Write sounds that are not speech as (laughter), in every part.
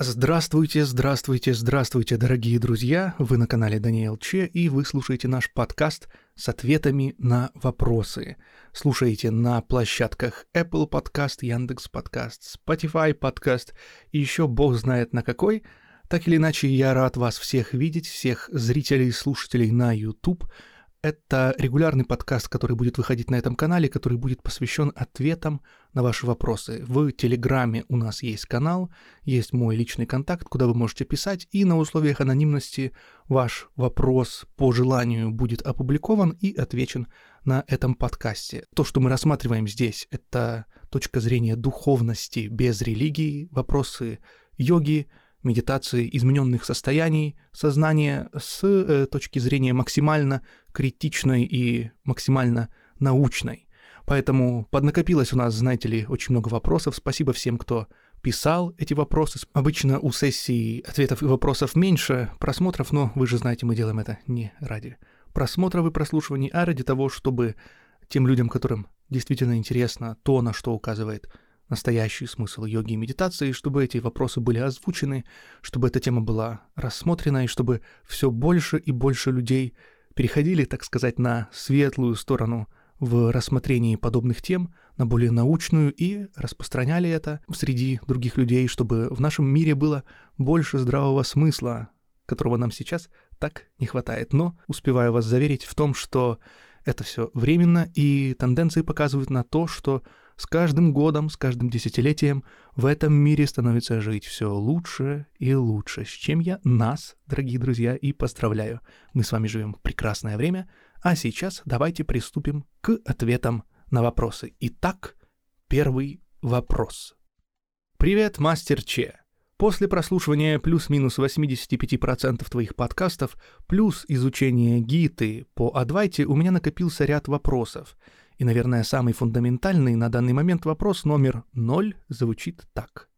Здравствуйте, здравствуйте, здравствуйте, дорогие друзья! Вы на канале Даниэл Че, и вы слушаете наш подкаст с ответами на вопросы. Слушаете на площадках Apple Podcast, Яндекс Подкаст, Spotify Podcast и еще бог знает на какой. Так или иначе, я рад вас всех видеть, всех зрителей и слушателей на YouTube – это регулярный подкаст, который будет выходить на этом канале, который будет посвящен ответам на ваши вопросы. В Телеграме у нас есть канал, есть мой личный контакт, куда вы можете писать, и на условиях анонимности ваш вопрос по желанию будет опубликован и отвечен на этом подкасте. То, что мы рассматриваем здесь, это точка зрения духовности без религии, вопросы йоги, медитации измененных состояний сознания с э, точки зрения максимально критичной и максимально научной. Поэтому поднакопилось у нас, знаете ли, очень много вопросов. Спасибо всем, кто писал эти вопросы. Обычно у сессии ответов и вопросов меньше просмотров, но вы же знаете, мы делаем это не ради просмотров и прослушиваний, а ради того, чтобы тем людям, которым действительно интересно то, на что указывает настоящий смысл йоги и медитации, чтобы эти вопросы были озвучены, чтобы эта тема была рассмотрена и чтобы все больше и больше людей переходили, так сказать, на светлую сторону в рассмотрении подобных тем, на более научную и распространяли это среди других людей, чтобы в нашем мире было больше здравого смысла, которого нам сейчас так не хватает. Но успеваю вас заверить в том, что это все временно, и тенденции показывают на то, что с каждым годом, с каждым десятилетием в этом мире становится жить все лучше и лучше, с чем я нас, дорогие друзья, и поздравляю. Мы с вами живем в прекрасное время, а сейчас давайте приступим к ответам на вопросы. Итак, первый вопрос. Привет, мастер Че. После прослушивания плюс-минус 85% твоих подкастов, плюс изучения гиты по Адвайте, у меня накопился ряд вопросов – и, наверное, самый фундаментальный на данный момент вопрос номер ноль звучит так.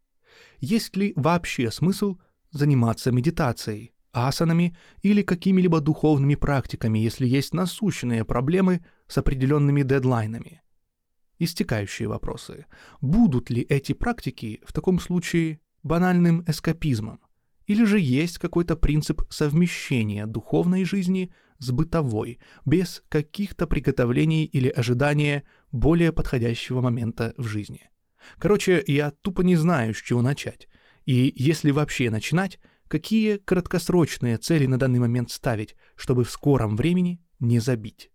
Есть ли вообще смысл заниматься медитацией, асанами или какими-либо духовными практиками, если есть насущные проблемы с определенными дедлайнами? Истекающие вопросы. Будут ли эти практики в таком случае банальным эскапизмом? Или же есть какой-то принцип совмещения духовной жизни – с бытовой, без каких-то приготовлений или ожидания более подходящего момента в жизни. Короче, я тупо не знаю, с чего начать. И если вообще начинать, какие краткосрочные цели на данный момент ставить, чтобы в скором времени не забить.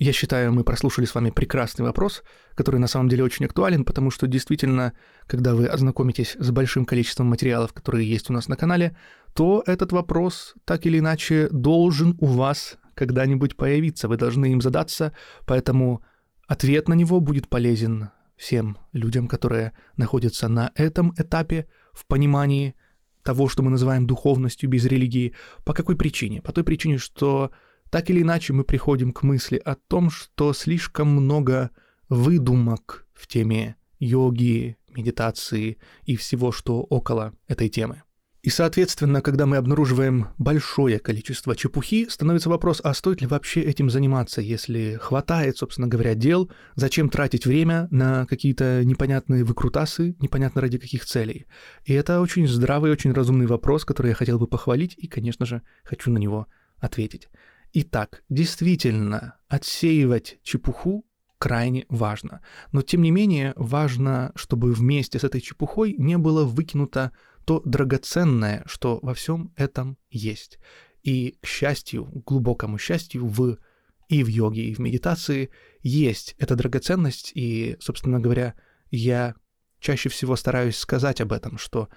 Я считаю, мы прослушали с вами прекрасный вопрос, который на самом деле очень актуален, потому что действительно, когда вы ознакомитесь с большим количеством материалов, которые есть у нас на канале, то этот вопрос так или иначе должен у вас когда-нибудь появиться. Вы должны им задаться, поэтому ответ на него будет полезен всем людям, которые находятся на этом этапе в понимании того, что мы называем духовностью без религии. По какой причине? По той причине, что так или иначе мы приходим к мысли о том, что слишком много выдумок в теме йоги, медитации и всего, что около этой темы. И, соответственно, когда мы обнаруживаем большое количество чепухи, становится вопрос, а стоит ли вообще этим заниматься, если хватает, собственно говоря, дел, зачем тратить время на какие-то непонятные выкрутасы, непонятно ради каких целей. И это очень здравый, очень разумный вопрос, который я хотел бы похвалить и, конечно же, хочу на него ответить. Итак, действительно, отсеивать чепуху крайне важно. Но тем не менее важно, чтобы вместе с этой чепухой не было выкинуто то драгоценное, что во всем этом есть. И к счастью, глубокому счастью, в и в йоге, и в медитации есть эта драгоценность, и, собственно говоря, я чаще всего стараюсь сказать об этом, что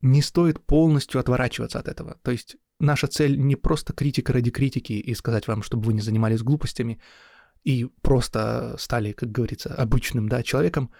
не стоит полностью отворачиваться от этого. То есть наша цель не просто критика ради критики и сказать вам, чтобы вы не занимались глупостями и просто стали, как говорится, обычным да, человеком,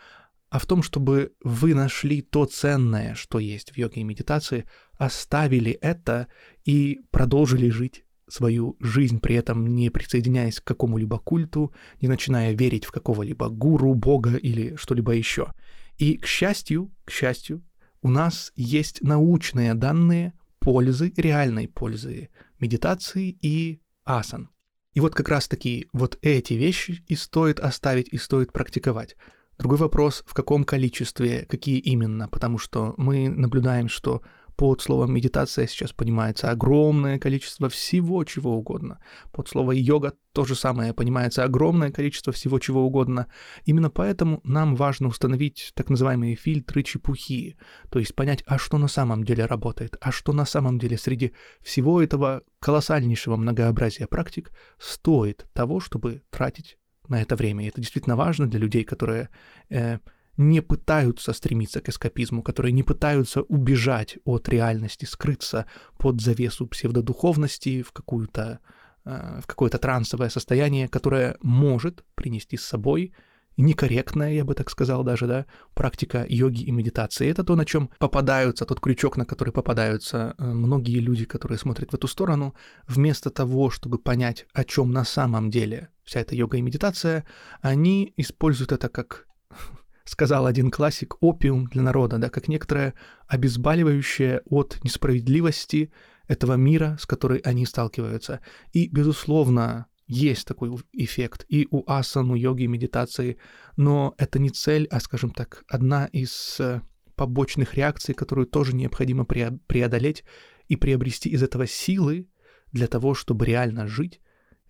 а в том, чтобы вы нашли то ценное, что есть в йоге и медитации, оставили это и продолжили жить свою жизнь, при этом не присоединяясь к какому-либо культу, не начиная верить в какого-либо гуру, бога или что-либо еще. И, к счастью, к счастью, у нас есть научные данные пользы, реальной пользы медитации и асан. И вот как раз-таки вот эти вещи и стоит оставить, и стоит практиковать. Другой вопрос, в каком количестве, какие именно, потому что мы наблюдаем, что под словом медитация сейчас понимается огромное количество всего чего угодно. Под слово йога то же самое понимается огромное количество всего чего угодно. Именно поэтому нам важно установить так называемые фильтры чепухи, то есть понять, а что на самом деле работает, а что на самом деле среди всего этого колоссальнейшего многообразия практик стоит того, чтобы тратить на это время. И это действительно важно для людей, которые э, не пытаются стремиться к эскапизму, которые не пытаются убежать от реальности, скрыться под завесу псевдодуховности в какую-то э, в какое-то трансовое состояние, которое может принести с собой некорректная, я бы так сказал даже, да, практика йоги и медитации. Это то, на чем попадаются, тот крючок, на который попадаются э, многие люди, которые смотрят в эту сторону, вместо того, чтобы понять, о чем на самом деле вся эта йога и медитация, они используют это как (laughs) сказал один классик, опиум для народа, да, как некоторое обезболивающее от несправедливости этого мира, с которой они сталкиваются. И, безусловно, есть такой эффект и у асан, у йоги, медитации, но это не цель, а, скажем так, одна из э, побочных реакций, которую тоже необходимо преодолеть и приобрести из этого силы для того, чтобы реально жить,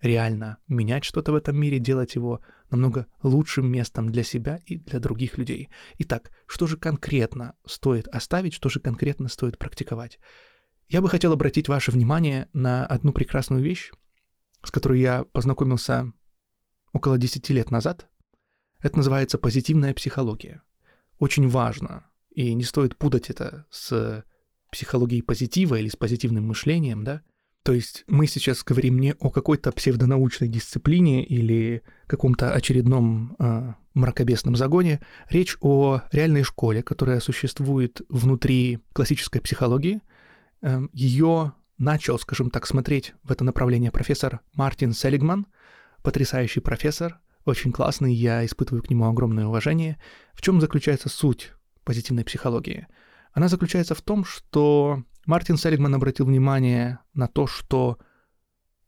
реально менять что-то в этом мире, делать его намного лучшим местом для себя и для других людей. Итак, что же конкретно стоит оставить, что же конкретно стоит практиковать? Я бы хотел обратить ваше внимание на одну прекрасную вещь, с которой я познакомился около 10 лет назад. Это называется позитивная психология. Очень важно, и не стоит путать это с психологией позитива или с позитивным мышлением, да, то есть мы сейчас говорим не о какой-то псевдонаучной дисциплине или каком-то очередном э, мракобесном загоне. Речь о реальной школе, которая существует внутри классической психологии. Э, ее начал, скажем так, смотреть в это направление профессор Мартин Селигман, потрясающий профессор, очень классный, я испытываю к нему огромное уважение. В чем заключается суть позитивной психологии? Она заключается в том, что Мартин Селигман обратил внимание на то, что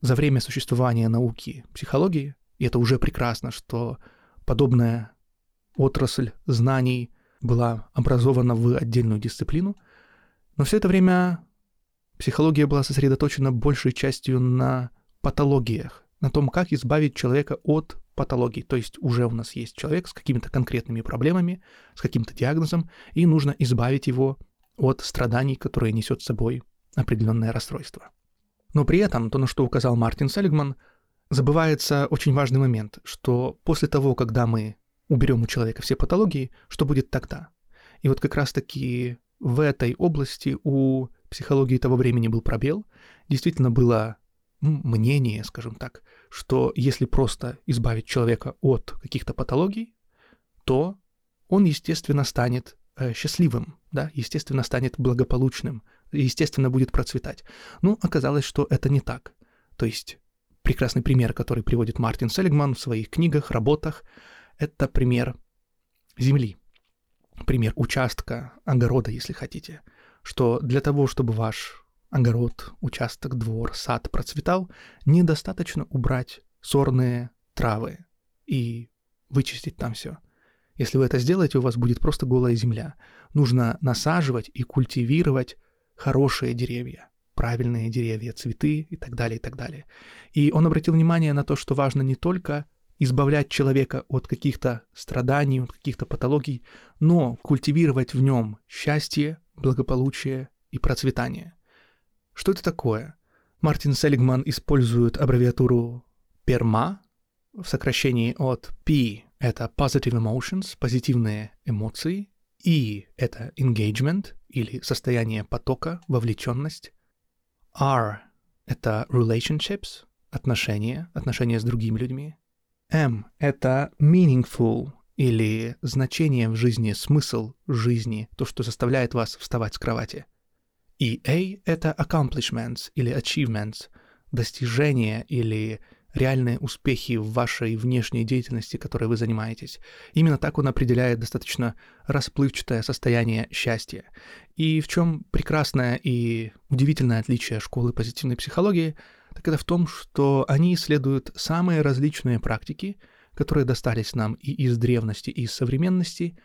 за время существования науки психологии, и это уже прекрасно, что подобная отрасль знаний была образована в отдельную дисциплину, но все это время психология была сосредоточена большей частью на патологиях, на том, как избавить человека от патологий. То есть уже у нас есть человек с какими-то конкретными проблемами, с каким-то диагнозом, и нужно избавить его от страданий, которые несет с собой определенное расстройство. Но при этом, то, на что указал Мартин Селигман, забывается очень важный момент, что после того, когда мы уберем у человека все патологии, что будет тогда? И вот как раз-таки в этой области у психологии того времени был пробел. Действительно было мнение, скажем так, что если просто избавить человека от каких-то патологий, то он, естественно, станет э, счастливым, да, естественно, станет благополучным, естественно, будет процветать. Ну, оказалось, что это не так. То есть прекрасный пример, который приводит Мартин Селигман в своих книгах, работах, это пример земли, пример участка, огорода, если хотите, что для того, чтобы ваш огород, участок, двор, сад процветал, недостаточно убрать сорные травы и вычистить там все. Если вы это сделаете, у вас будет просто голая земля. Нужно насаживать и культивировать хорошие деревья, правильные деревья, цветы и так далее, и так далее. И он обратил внимание на то, что важно не только избавлять человека от каких-то страданий, от каких-то патологий, но культивировать в нем счастье, благополучие и процветание. Что это такое? Мартин Селигман использует аббревиатуру PERMA в сокращении от P — это Positive Emotions, позитивные эмоции, E — это Engagement или состояние потока, вовлеченность, R — это Relationships, отношения, отношения с другими людьми, M — это Meaningful или значение в жизни, смысл жизни, то, что заставляет вас вставать с кровати. И A — это accomplishments или achievements, достижения или реальные успехи в вашей внешней деятельности, которой вы занимаетесь. Именно так он определяет достаточно расплывчатое состояние счастья. И в чем прекрасное и удивительное отличие школы позитивной психологии, так это в том, что они исследуют самые различные практики, которые достались нам и из древности, и из современности,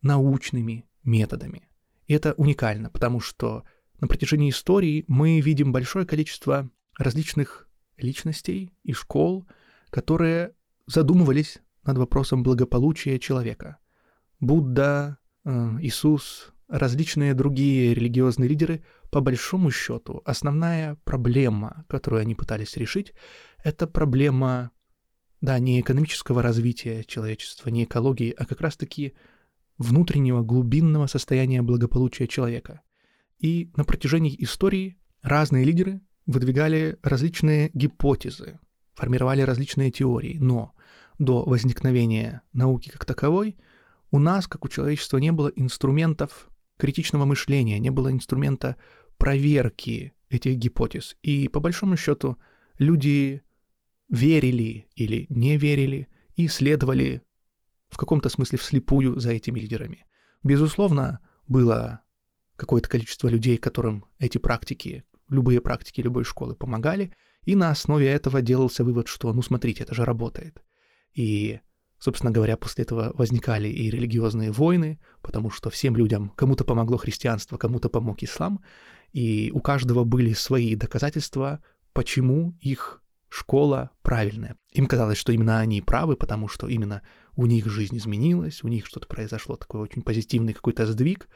научными методами. И это уникально, потому что на протяжении истории мы видим большое количество различных личностей и школ, которые задумывались над вопросом благополучия человека. Будда, э, Иисус, различные другие религиозные лидеры, по большому счету, основная проблема, которую они пытались решить, это проблема, да, не экономического развития человечества, не экологии, а как раз-таки внутреннего глубинного состояния благополучия человека. И на протяжении истории разные лидеры выдвигали различные гипотезы, формировали различные теории, но до возникновения науки как таковой у нас, как у человечества, не было инструментов критичного мышления, не было инструмента проверки этих гипотез. И по большому счету люди верили или не верили и следовали в каком-то смысле вслепую за этими лидерами. Безусловно, было какое-то количество людей, которым эти практики, любые практики любой школы помогали, и на основе этого делался вывод, что, ну смотрите, это же работает. И Собственно говоря, после этого возникали и религиозные войны, потому что всем людям, кому-то помогло христианство, кому-то помог ислам, и у каждого были свои доказательства, почему их школа правильная. Им казалось, что именно они правы, потому что именно у них жизнь изменилась, у них что-то произошло, такой очень позитивный какой-то сдвиг,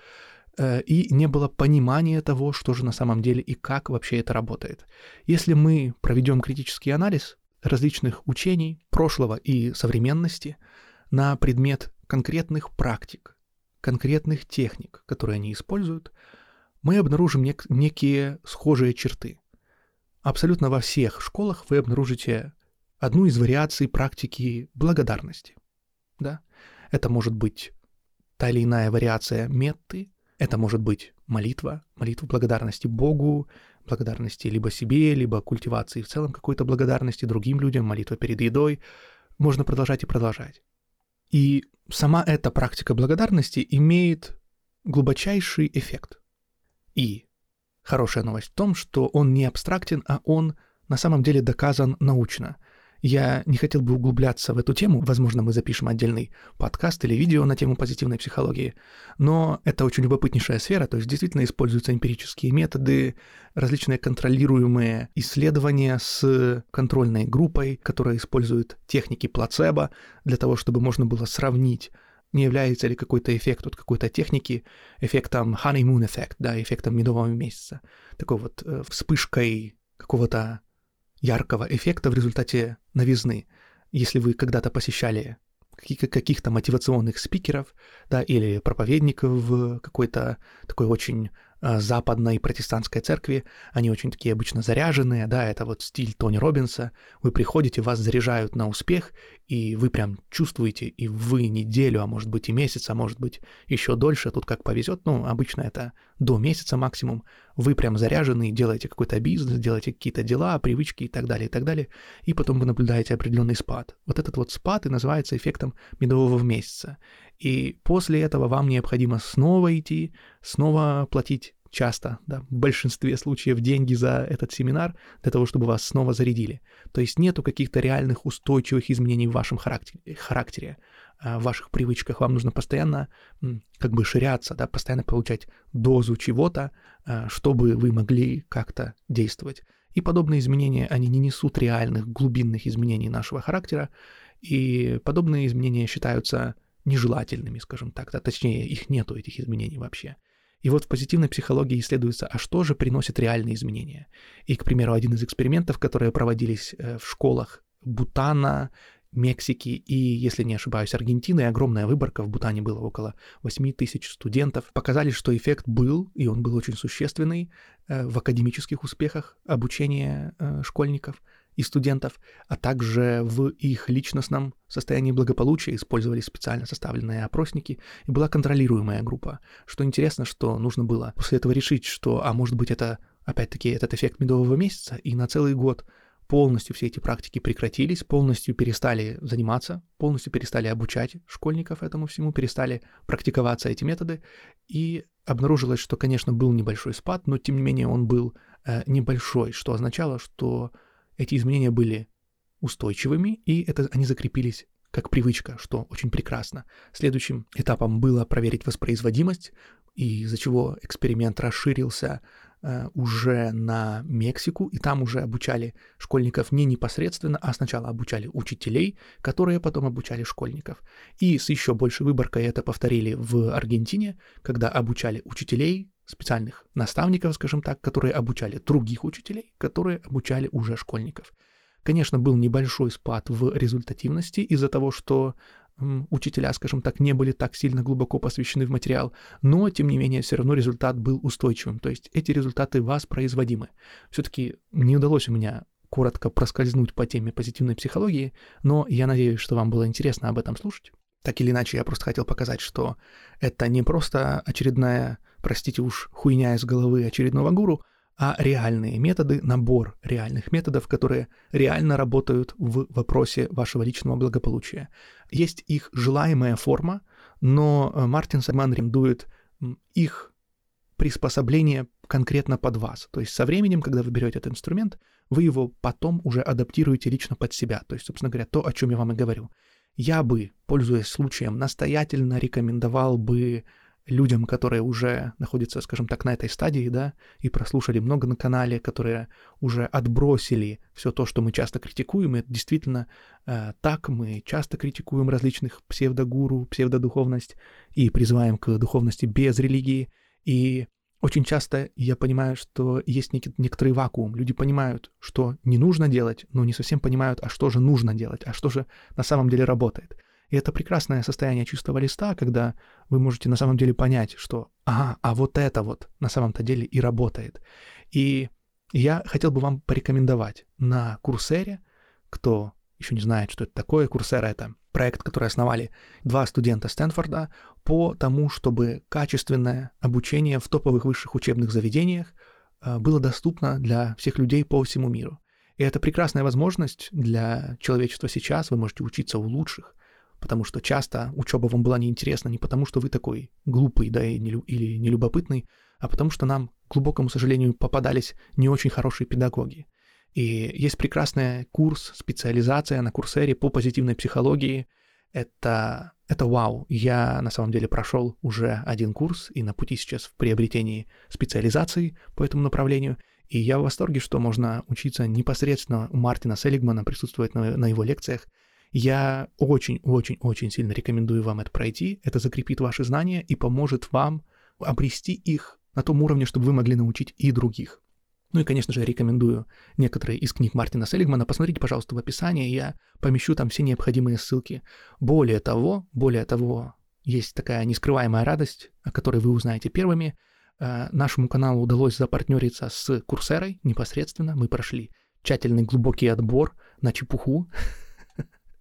э, и не было понимания того, что же на самом деле и как вообще это работает. Если мы проведем критический анализ, различных учений прошлого и современности на предмет конкретных практик, конкретных техник, которые они используют, мы обнаружим нек- некие схожие черты. Абсолютно во всех школах вы обнаружите одну из вариаций практики благодарности. Да? Это может быть та или иная вариация метты, это может быть молитва, молитва благодарности Богу, благодарности либо себе, либо культивации в целом какой-то благодарности другим людям, молитва перед едой. Можно продолжать и продолжать. И сама эта практика благодарности имеет глубочайший эффект. И хорошая новость в том, что он не абстрактен, а он на самом деле доказан научно – я не хотел бы углубляться в эту тему, возможно, мы запишем отдельный подкаст или видео на тему позитивной психологии, но это очень любопытнейшая сфера, то есть действительно используются эмпирические методы, различные контролируемые исследования с контрольной группой, которая использует техники плацебо для того, чтобы можно было сравнить не является ли какой-то эффект от какой-то техники эффектом honeymoon эффект, да, эффектом медового месяца, такой вот э, вспышкой какого-то яркого эффекта в результате новизны. Если вы когда-то посещали каких-то мотивационных спикеров, да, или проповедников в какой-то такой очень а, западной протестантской церкви, они очень такие обычно заряженные, да, это вот стиль Тони Робинса, вы приходите, вас заряжают на успех, и вы прям чувствуете, и вы неделю, а может быть и месяц, а может быть еще дольше, тут как повезет, ну, обычно это до месяца максимум, вы прям заряжены, делаете какой-то бизнес, делаете какие-то дела, привычки и так далее, и так далее, и потом вы наблюдаете определенный спад. Вот этот вот спад и называется эффектом медового месяца. И после этого вам необходимо снова идти, снова платить часто, да, в большинстве случаев деньги за этот семинар для того, чтобы вас снова зарядили. То есть нету каких-то реальных устойчивых изменений в вашем характере, характере в ваших привычках. Вам нужно постоянно как бы ширяться, да, постоянно получать дозу чего-то, а, чтобы вы могли как-то действовать. И подобные изменения, они не несут реальных глубинных изменений нашего характера, и подобные изменения считаются нежелательными, скажем так, да, точнее, их нету, этих изменений вообще. И вот в позитивной психологии исследуется, а что же приносит реальные изменения. И, к примеру, один из экспериментов, которые проводились э, в школах Бутана, Мексики и, если не ошибаюсь, Аргентины, огромная выборка, в Бутане было около 8 тысяч студентов, показали, что эффект был, и он был очень существенный э, в академических успехах обучения э, школьников – и студентов, а также в их личностном состоянии благополучия использовались специально составленные опросники, и была контролируемая группа. Что интересно, что нужно было после этого решить, что, а может быть, это опять-таки этот эффект медового месяца, и на целый год полностью все эти практики прекратились, полностью перестали заниматься, полностью перестали обучать школьников этому всему, перестали практиковаться эти методы, и обнаружилось, что, конечно, был небольшой спад, но тем не менее он был э, небольшой, что означало, что эти изменения были устойчивыми, и это, они закрепились как привычка, что очень прекрасно. Следующим этапом было проверить воспроизводимость, и из-за чего эксперимент расширился Э, уже на Мексику, и там уже обучали школьников не непосредственно, а сначала обучали учителей, которые потом обучали школьников. И с еще большей выборкой это повторили в Аргентине, когда обучали учителей, специальных наставников, скажем так, которые обучали других учителей, которые обучали уже школьников. Конечно, был небольшой спад в результативности из-за того, что учителя, скажем так, не были так сильно глубоко посвящены в материал, но, тем не менее, все равно результат был устойчивым, то есть эти результаты воспроизводимы. Все-таки не удалось у меня коротко проскользнуть по теме позитивной психологии, но я надеюсь, что вам было интересно об этом слушать. Так или иначе, я просто хотел показать, что это не просто очередная, простите уж, хуйня из головы очередного гуру, а реальные методы, набор реальных методов, которые реально работают в вопросе вашего личного благополучия. Есть их желаемая форма, но э, Мартин Сагман рекомендует их приспособление конкретно под вас. То есть со временем, когда вы берете этот инструмент, вы его потом уже адаптируете лично под себя. То есть, собственно говоря, то, о чем я вам и говорю. Я бы, пользуясь случаем, настоятельно рекомендовал бы людям, которые уже находятся, скажем так, на этой стадии, да, и прослушали много на канале, которые уже отбросили все то, что мы часто критикуем, и это действительно э, так, мы часто критикуем различных псевдогуру, псевдодуховность и призываем к духовности без религии, и очень часто я понимаю, что есть некий, некоторый вакуум. Люди понимают, что не нужно делать, но не совсем понимают, а что же нужно делать, а что же на самом деле работает. И это прекрасное состояние чистого листа, когда вы можете на самом деле понять, что ага, а вот это вот на самом-то деле и работает. И я хотел бы вам порекомендовать на Курсере, кто еще не знает, что это такое, Курсера — это проект, который основали два студента Стэнфорда по тому, чтобы качественное обучение в топовых высших учебных заведениях э, было доступно для всех людей по всему миру. И это прекрасная возможность для человечества сейчас. Вы можете учиться у лучших, потому что часто учеба вам была неинтересна не потому, что вы такой глупый, да, или нелюбопытный, а потому что нам, к глубокому сожалению, попадались не очень хорошие педагоги. И есть прекрасный курс, специализация на курсере по позитивной психологии. Это, это вау. Я на самом деле прошел уже один курс и на пути сейчас в приобретении специализации по этому направлению. И я в восторге, что можно учиться непосредственно у Мартина Селигмана, присутствовать на, на его лекциях – я очень-очень-очень сильно рекомендую вам это пройти. Это закрепит ваши знания и поможет вам обрести их на том уровне, чтобы вы могли научить и других. Ну и, конечно же, рекомендую некоторые из книг Мартина Селигмана. Посмотрите, пожалуйста, в описании, я помещу там все необходимые ссылки. Более того, более того, есть такая нескрываемая радость, о которой вы узнаете первыми. Э, нашему каналу удалось запартнериться с Курсерой непосредственно. Мы прошли тщательный глубокий отбор на чепуху, (laughs)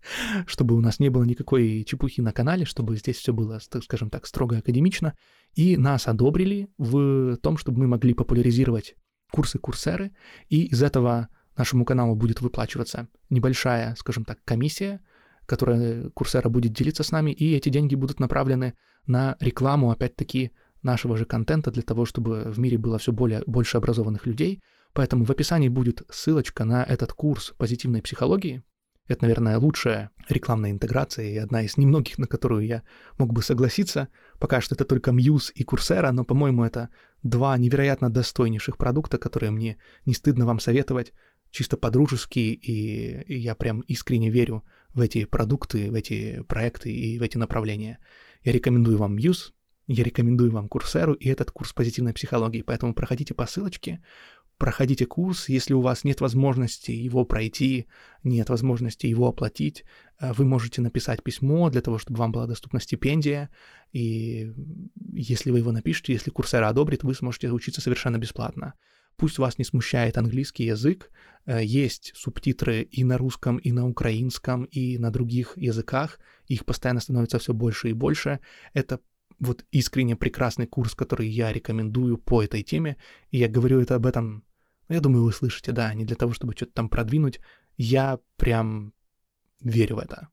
(laughs) чтобы у нас не было никакой чепухи на канале, чтобы здесь все было, скажем так, строго академично. И нас одобрили в том, чтобы мы могли популяризировать курсы курсеры, и из этого нашему каналу будет выплачиваться небольшая, скажем так, комиссия, которая курсера будет делиться с нами, и эти деньги будут направлены на рекламу, опять-таки, нашего же контента для того, чтобы в мире было все более, больше образованных людей. Поэтому в описании будет ссылочка на этот курс позитивной психологии, это, наверное, лучшая рекламная интеграция и одна из немногих, на которую я мог бы согласиться. Пока что это только Muse и Coursera, но, по-моему, это два невероятно достойнейших продукта, которые мне не стыдно вам советовать, чисто по-дружески, и, я прям искренне верю в эти продукты, в эти проекты и в эти направления. Я рекомендую вам Muse, я рекомендую вам Курсеру и этот курс позитивной психологии, поэтому проходите по ссылочке, проходите курс, если у вас нет возможности его пройти, нет возможности его оплатить, э, вы можете написать письмо для того, чтобы вам была доступна стипендия, и если вы его напишете, если курсера одобрит, вы сможете учиться совершенно бесплатно. Пусть вас не смущает английский язык, э, есть субтитры и на русском, и на украинском, и на других языках, их постоянно становится все больше и больше. Это вот искренне прекрасный курс, который я рекомендую по этой теме, и я говорю это об этом я думаю, вы слышите, да, не для того, чтобы что-то там продвинуть. Я прям верю в это.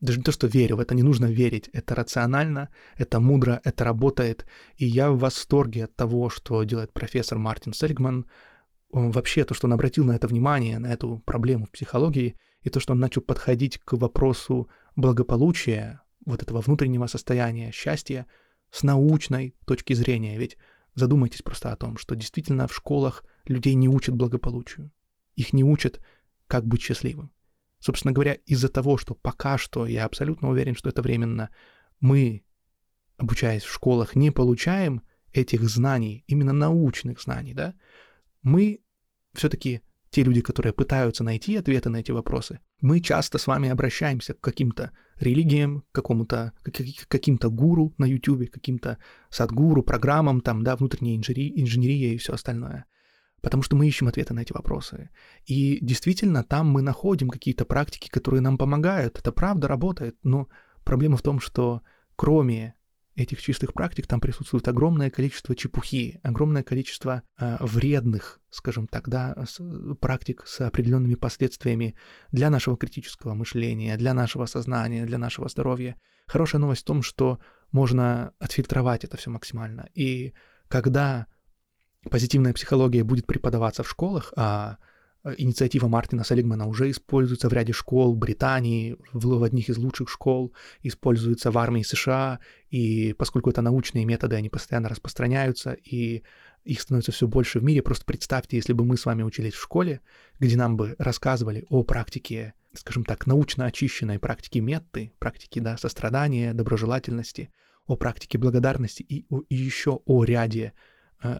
Даже не то, что верю, в это не нужно верить. Это рационально, это мудро, это работает. И я в восторге от того, что делает профессор Мартин Сельгман. Он вообще то, что он обратил на это внимание, на эту проблему в психологии, и то, что он начал подходить к вопросу благополучия, вот этого внутреннего состояния счастья с научной точки зрения. Ведь задумайтесь просто о том, что действительно в школах людей не учат благополучию. Их не учат, как быть счастливым. Собственно говоря, из-за того, что пока что, я абсолютно уверен, что это временно, мы, обучаясь в школах, не получаем этих знаний, именно научных знаний, да, мы все-таки те люди, которые пытаются найти ответы на эти вопросы, мы часто с вами обращаемся к каким-то религиям, к какому-то, каким-то гуру на YouTube, каким-то садгуру, программам, там, да, внутренней инженерии, инженерия и все остальное. Потому что мы ищем ответы на эти вопросы. И действительно, там мы находим какие-то практики, которые нам помогают. Это правда работает, но проблема в том, что кроме этих чистых практик там присутствует огромное количество чепухи, огромное количество э, вредных, скажем так, да, с, практик с определенными последствиями для нашего критического мышления, для нашего сознания, для нашего здоровья. Хорошая новость в том, что можно отфильтровать это все максимально. И когда позитивная психология будет преподаваться в школах, а Э, инициатива Мартина Селигмана уже используется в ряде школ Британии, в одних из лучших школ, используется в армии США, и поскольку это научные методы, они постоянно распространяются, и их становится все больше в мире. Просто представьте, если бы мы с вами учились в школе, где нам бы рассказывали о практике, скажем так, научно очищенной практике метты, практике да, сострадания, доброжелательности, о практике благодарности и, и еще о ряде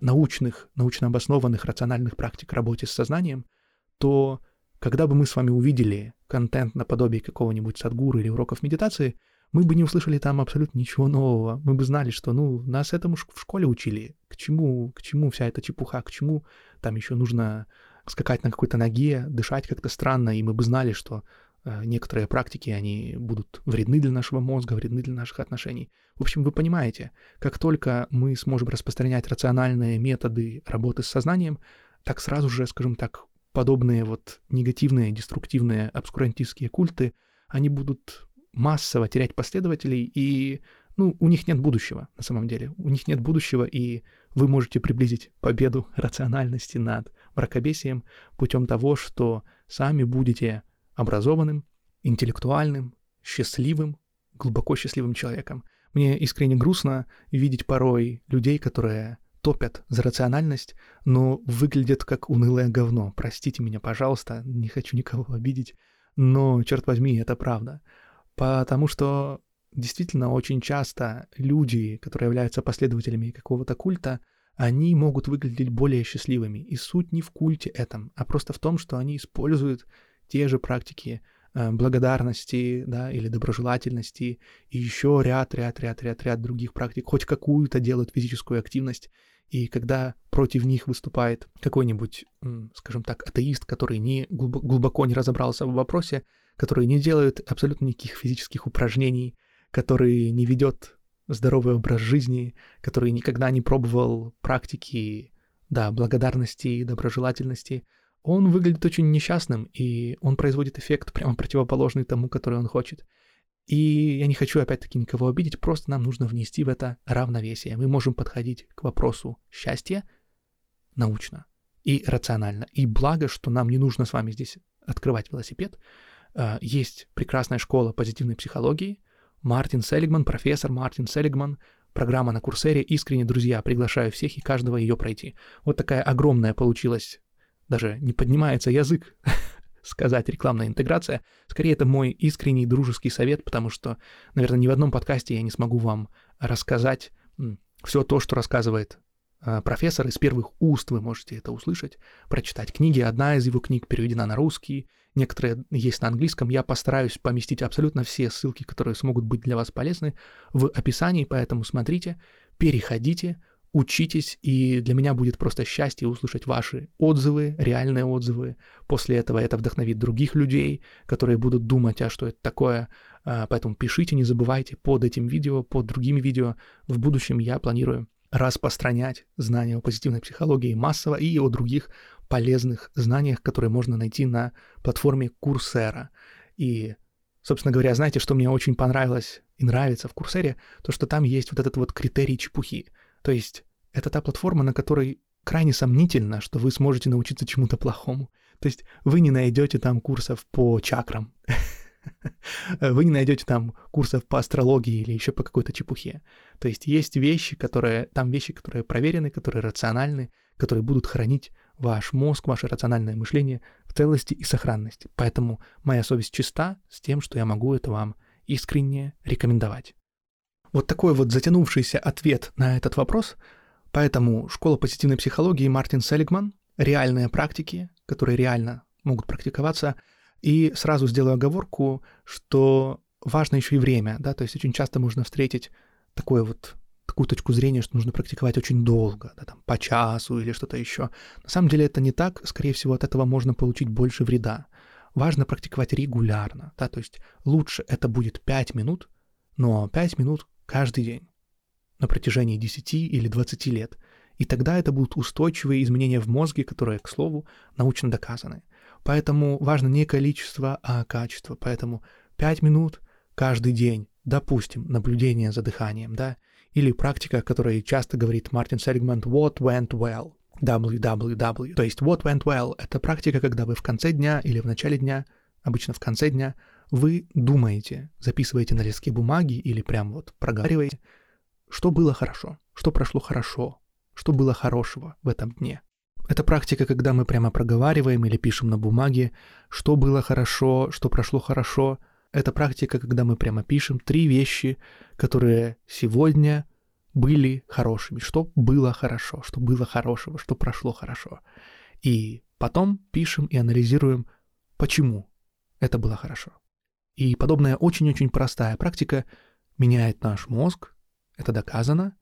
научных, научно обоснованных, рациональных практик работы с сознанием – то когда бы мы с вами увидели контент наподобие какого-нибудь садгуру или уроков медитации, мы бы не услышали там абсолютно ничего нового. Мы бы знали, что, ну, нас этому в школе учили. К чему, к чему вся эта чепуха, к чему там еще нужно скакать на какой-то ноге, дышать как-то странно, и мы бы знали, что э, некоторые практики, они будут вредны для нашего мозга, вредны для наших отношений. В общем, вы понимаете, как только мы сможем распространять рациональные методы работы с сознанием, так сразу же, скажем так, подобные вот негативные, деструктивные, обскурантистские культы, они будут массово терять последователей, и ну, у них нет будущего, на самом деле. У них нет будущего, и вы можете приблизить победу рациональности над мракобесием путем того, что сами будете образованным, интеллектуальным, счастливым, глубоко счастливым человеком. Мне искренне грустно видеть порой людей, которые топят за рациональность, но выглядят как унылое говно. Простите меня, пожалуйста, не хочу никого обидеть, но, черт возьми, это правда. Потому что действительно очень часто люди, которые являются последователями какого-то культа, они могут выглядеть более счастливыми. И суть не в культе этом, а просто в том, что они используют те же практики э, благодарности, да, или доброжелательности, и еще ряд, ряд, ряд, ряд, ряд других практик, хоть какую-то делают физическую активность, и когда против них выступает какой-нибудь, скажем так, атеист, который не глубоко не разобрался в вопросе, который не делает абсолютно никаких физических упражнений, который не ведет здоровый образ жизни, который никогда не пробовал практики, да, благодарности и доброжелательности, он выглядит очень несчастным, и он производит эффект прямо противоположный тому, который он хочет. И я не хочу опять-таки никого обидеть, просто нам нужно внести в это равновесие. Мы можем подходить к вопросу счастья научно и рационально. И благо, что нам не нужно с вами здесь открывать велосипед. А, есть прекрасная школа позитивной психологии. Мартин Селигман, профессор Мартин Селигман, программа на Курсере. Искренне, друзья, приглашаю всех и каждого ее пройти. Вот такая огромная получилась, даже не поднимается язык (laughs) сказать рекламная интеграция. Скорее, это мой искренний дружеский совет, потому что, наверное, ни в одном подкасте я не смогу вам рассказать все то, что рассказывает а, профессор. Из первых уст вы можете это услышать, прочитать книги. Одна из его книг переведена на русский, некоторые есть на английском. Я постараюсь поместить абсолютно все ссылки, которые смогут быть для вас полезны, в описании, поэтому смотрите, переходите, учитесь, и для меня будет просто счастье услышать ваши отзывы, реальные отзывы. После этого это вдохновит других людей, которые будут думать, а что это такое. А, поэтому пишите, не забывайте под этим видео, под другими видео. В будущем я планирую распространять знания о позитивной психологии массово и о других полезных знаниях, которые можно найти на платформе Курсера. И, собственно говоря, знаете, что мне очень понравилось и нравится в Курсере? То, что там есть вот этот вот критерий чепухи — то есть это та платформа, на которой крайне сомнительно, что вы сможете научиться чему-то плохому. То есть вы не найдете там курсов по чакрам. (laughs) Вы не найдете там курсов по астрологии или еще по какой-то чепухе. То есть есть вещи, которые, там вещи, которые проверены, которые рациональны, которые будут хранить ваш мозг, ваше рациональное мышление в целости и сохранности. Поэтому моя совесть чиста с тем, что я могу это вам искренне рекомендовать. Вот такой вот затянувшийся ответ на этот вопрос. Поэтому школа позитивной психологии Мартин Селигман, реальные практики, которые реально могут практиковаться. И сразу сделаю оговорку, что важно еще и время, да, то есть очень часто можно встретить такое вот такую точку зрения, что нужно практиковать очень долго, да, там, по часу или что-то еще. На самом деле это не так, скорее всего, от этого можно получить больше вреда. Важно практиковать регулярно, да, то есть лучше это будет 5 минут, но 5 минут каждый день на протяжении 10 или 20 лет. И тогда это будут устойчивые изменения в мозге, которые, к слову, научно доказаны. Поэтому важно не количество, а качество. Поэтому 5 минут каждый день, допустим, наблюдение за дыханием, да, или практика, о которой часто говорит Мартин Селигман «What went well?» www. То есть what went well — это практика, когда вы в конце дня или в начале дня, обычно в конце дня, вы думаете, записываете на листке бумаги или прям вот проговариваете, что было хорошо, что прошло хорошо, что было хорошего в этом дне. Это практика, когда мы прямо проговариваем или пишем на бумаге, что было хорошо, что прошло хорошо. Это практика, когда мы прямо пишем три вещи, которые сегодня были хорошими, что было хорошо, что было хорошего, что прошло хорошо. И потом пишем и анализируем, почему это было хорошо. И подобная очень-очень простая практика меняет наш мозг, это доказано,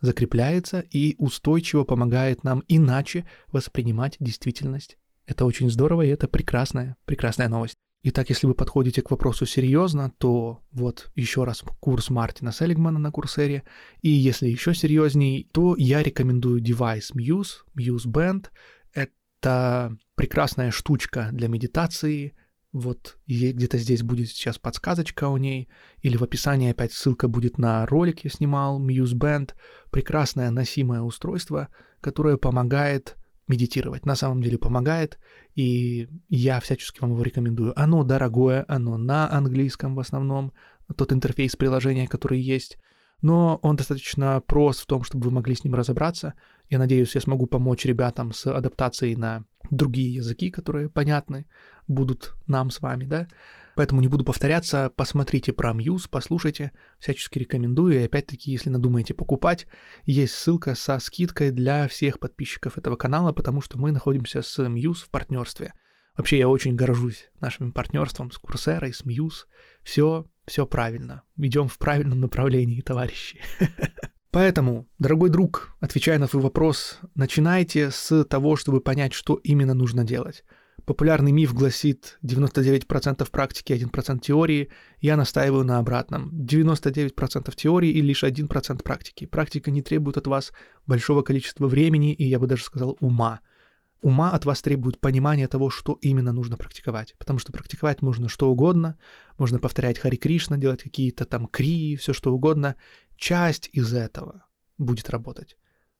закрепляется и устойчиво помогает нам иначе воспринимать действительность. Это очень здорово, и это прекрасная, прекрасная новость. Итак, если вы подходите к вопросу серьезно, то вот еще раз курс Мартина Селигмана на Курсере. И если еще серьезней, то я рекомендую девайс Muse, Muse Band. Это прекрасная штучка для медитации, вот где-то здесь будет сейчас подсказочка у ней, или в описании опять ссылка будет на ролик я снимал, Muse Band, прекрасное носимое устройство, которое помогает медитировать. На самом деле помогает, и я всячески вам его рекомендую. Оно дорогое, оно на английском в основном, тот интерфейс приложения, который есть, но он достаточно прост в том, чтобы вы могли с ним разобраться. Я надеюсь, я смогу помочь ребятам с адаптацией на другие языки, которые понятны будут нам с вами, да. Поэтому не буду повторяться, посмотрите про Muse, послушайте, всячески рекомендую. И опять-таки, если надумаете покупать, есть ссылка со скидкой для всех подписчиков этого канала, потому что мы находимся с Muse в партнерстве. Вообще я очень горжусь нашим партнерством с Курсерой, с Muse. Все, все правильно. Идем в правильном направлении, товарищи. (laughs) Поэтому, дорогой друг, отвечая на твой вопрос, начинайте с того, чтобы понять, что именно нужно делать. Популярный миф гласит 99% практики, 1% теории. Я настаиваю на обратном. 99% теории и лишь 1% практики. Практика не требует от вас большого количества времени и, я бы даже сказал, ума. Ума от вас требует понимания того, что именно нужно практиковать. Потому что практиковать можно что угодно. Можно повторять Хари Кришна, делать какие-то там крии, все что угодно. Часть из этого будет работать.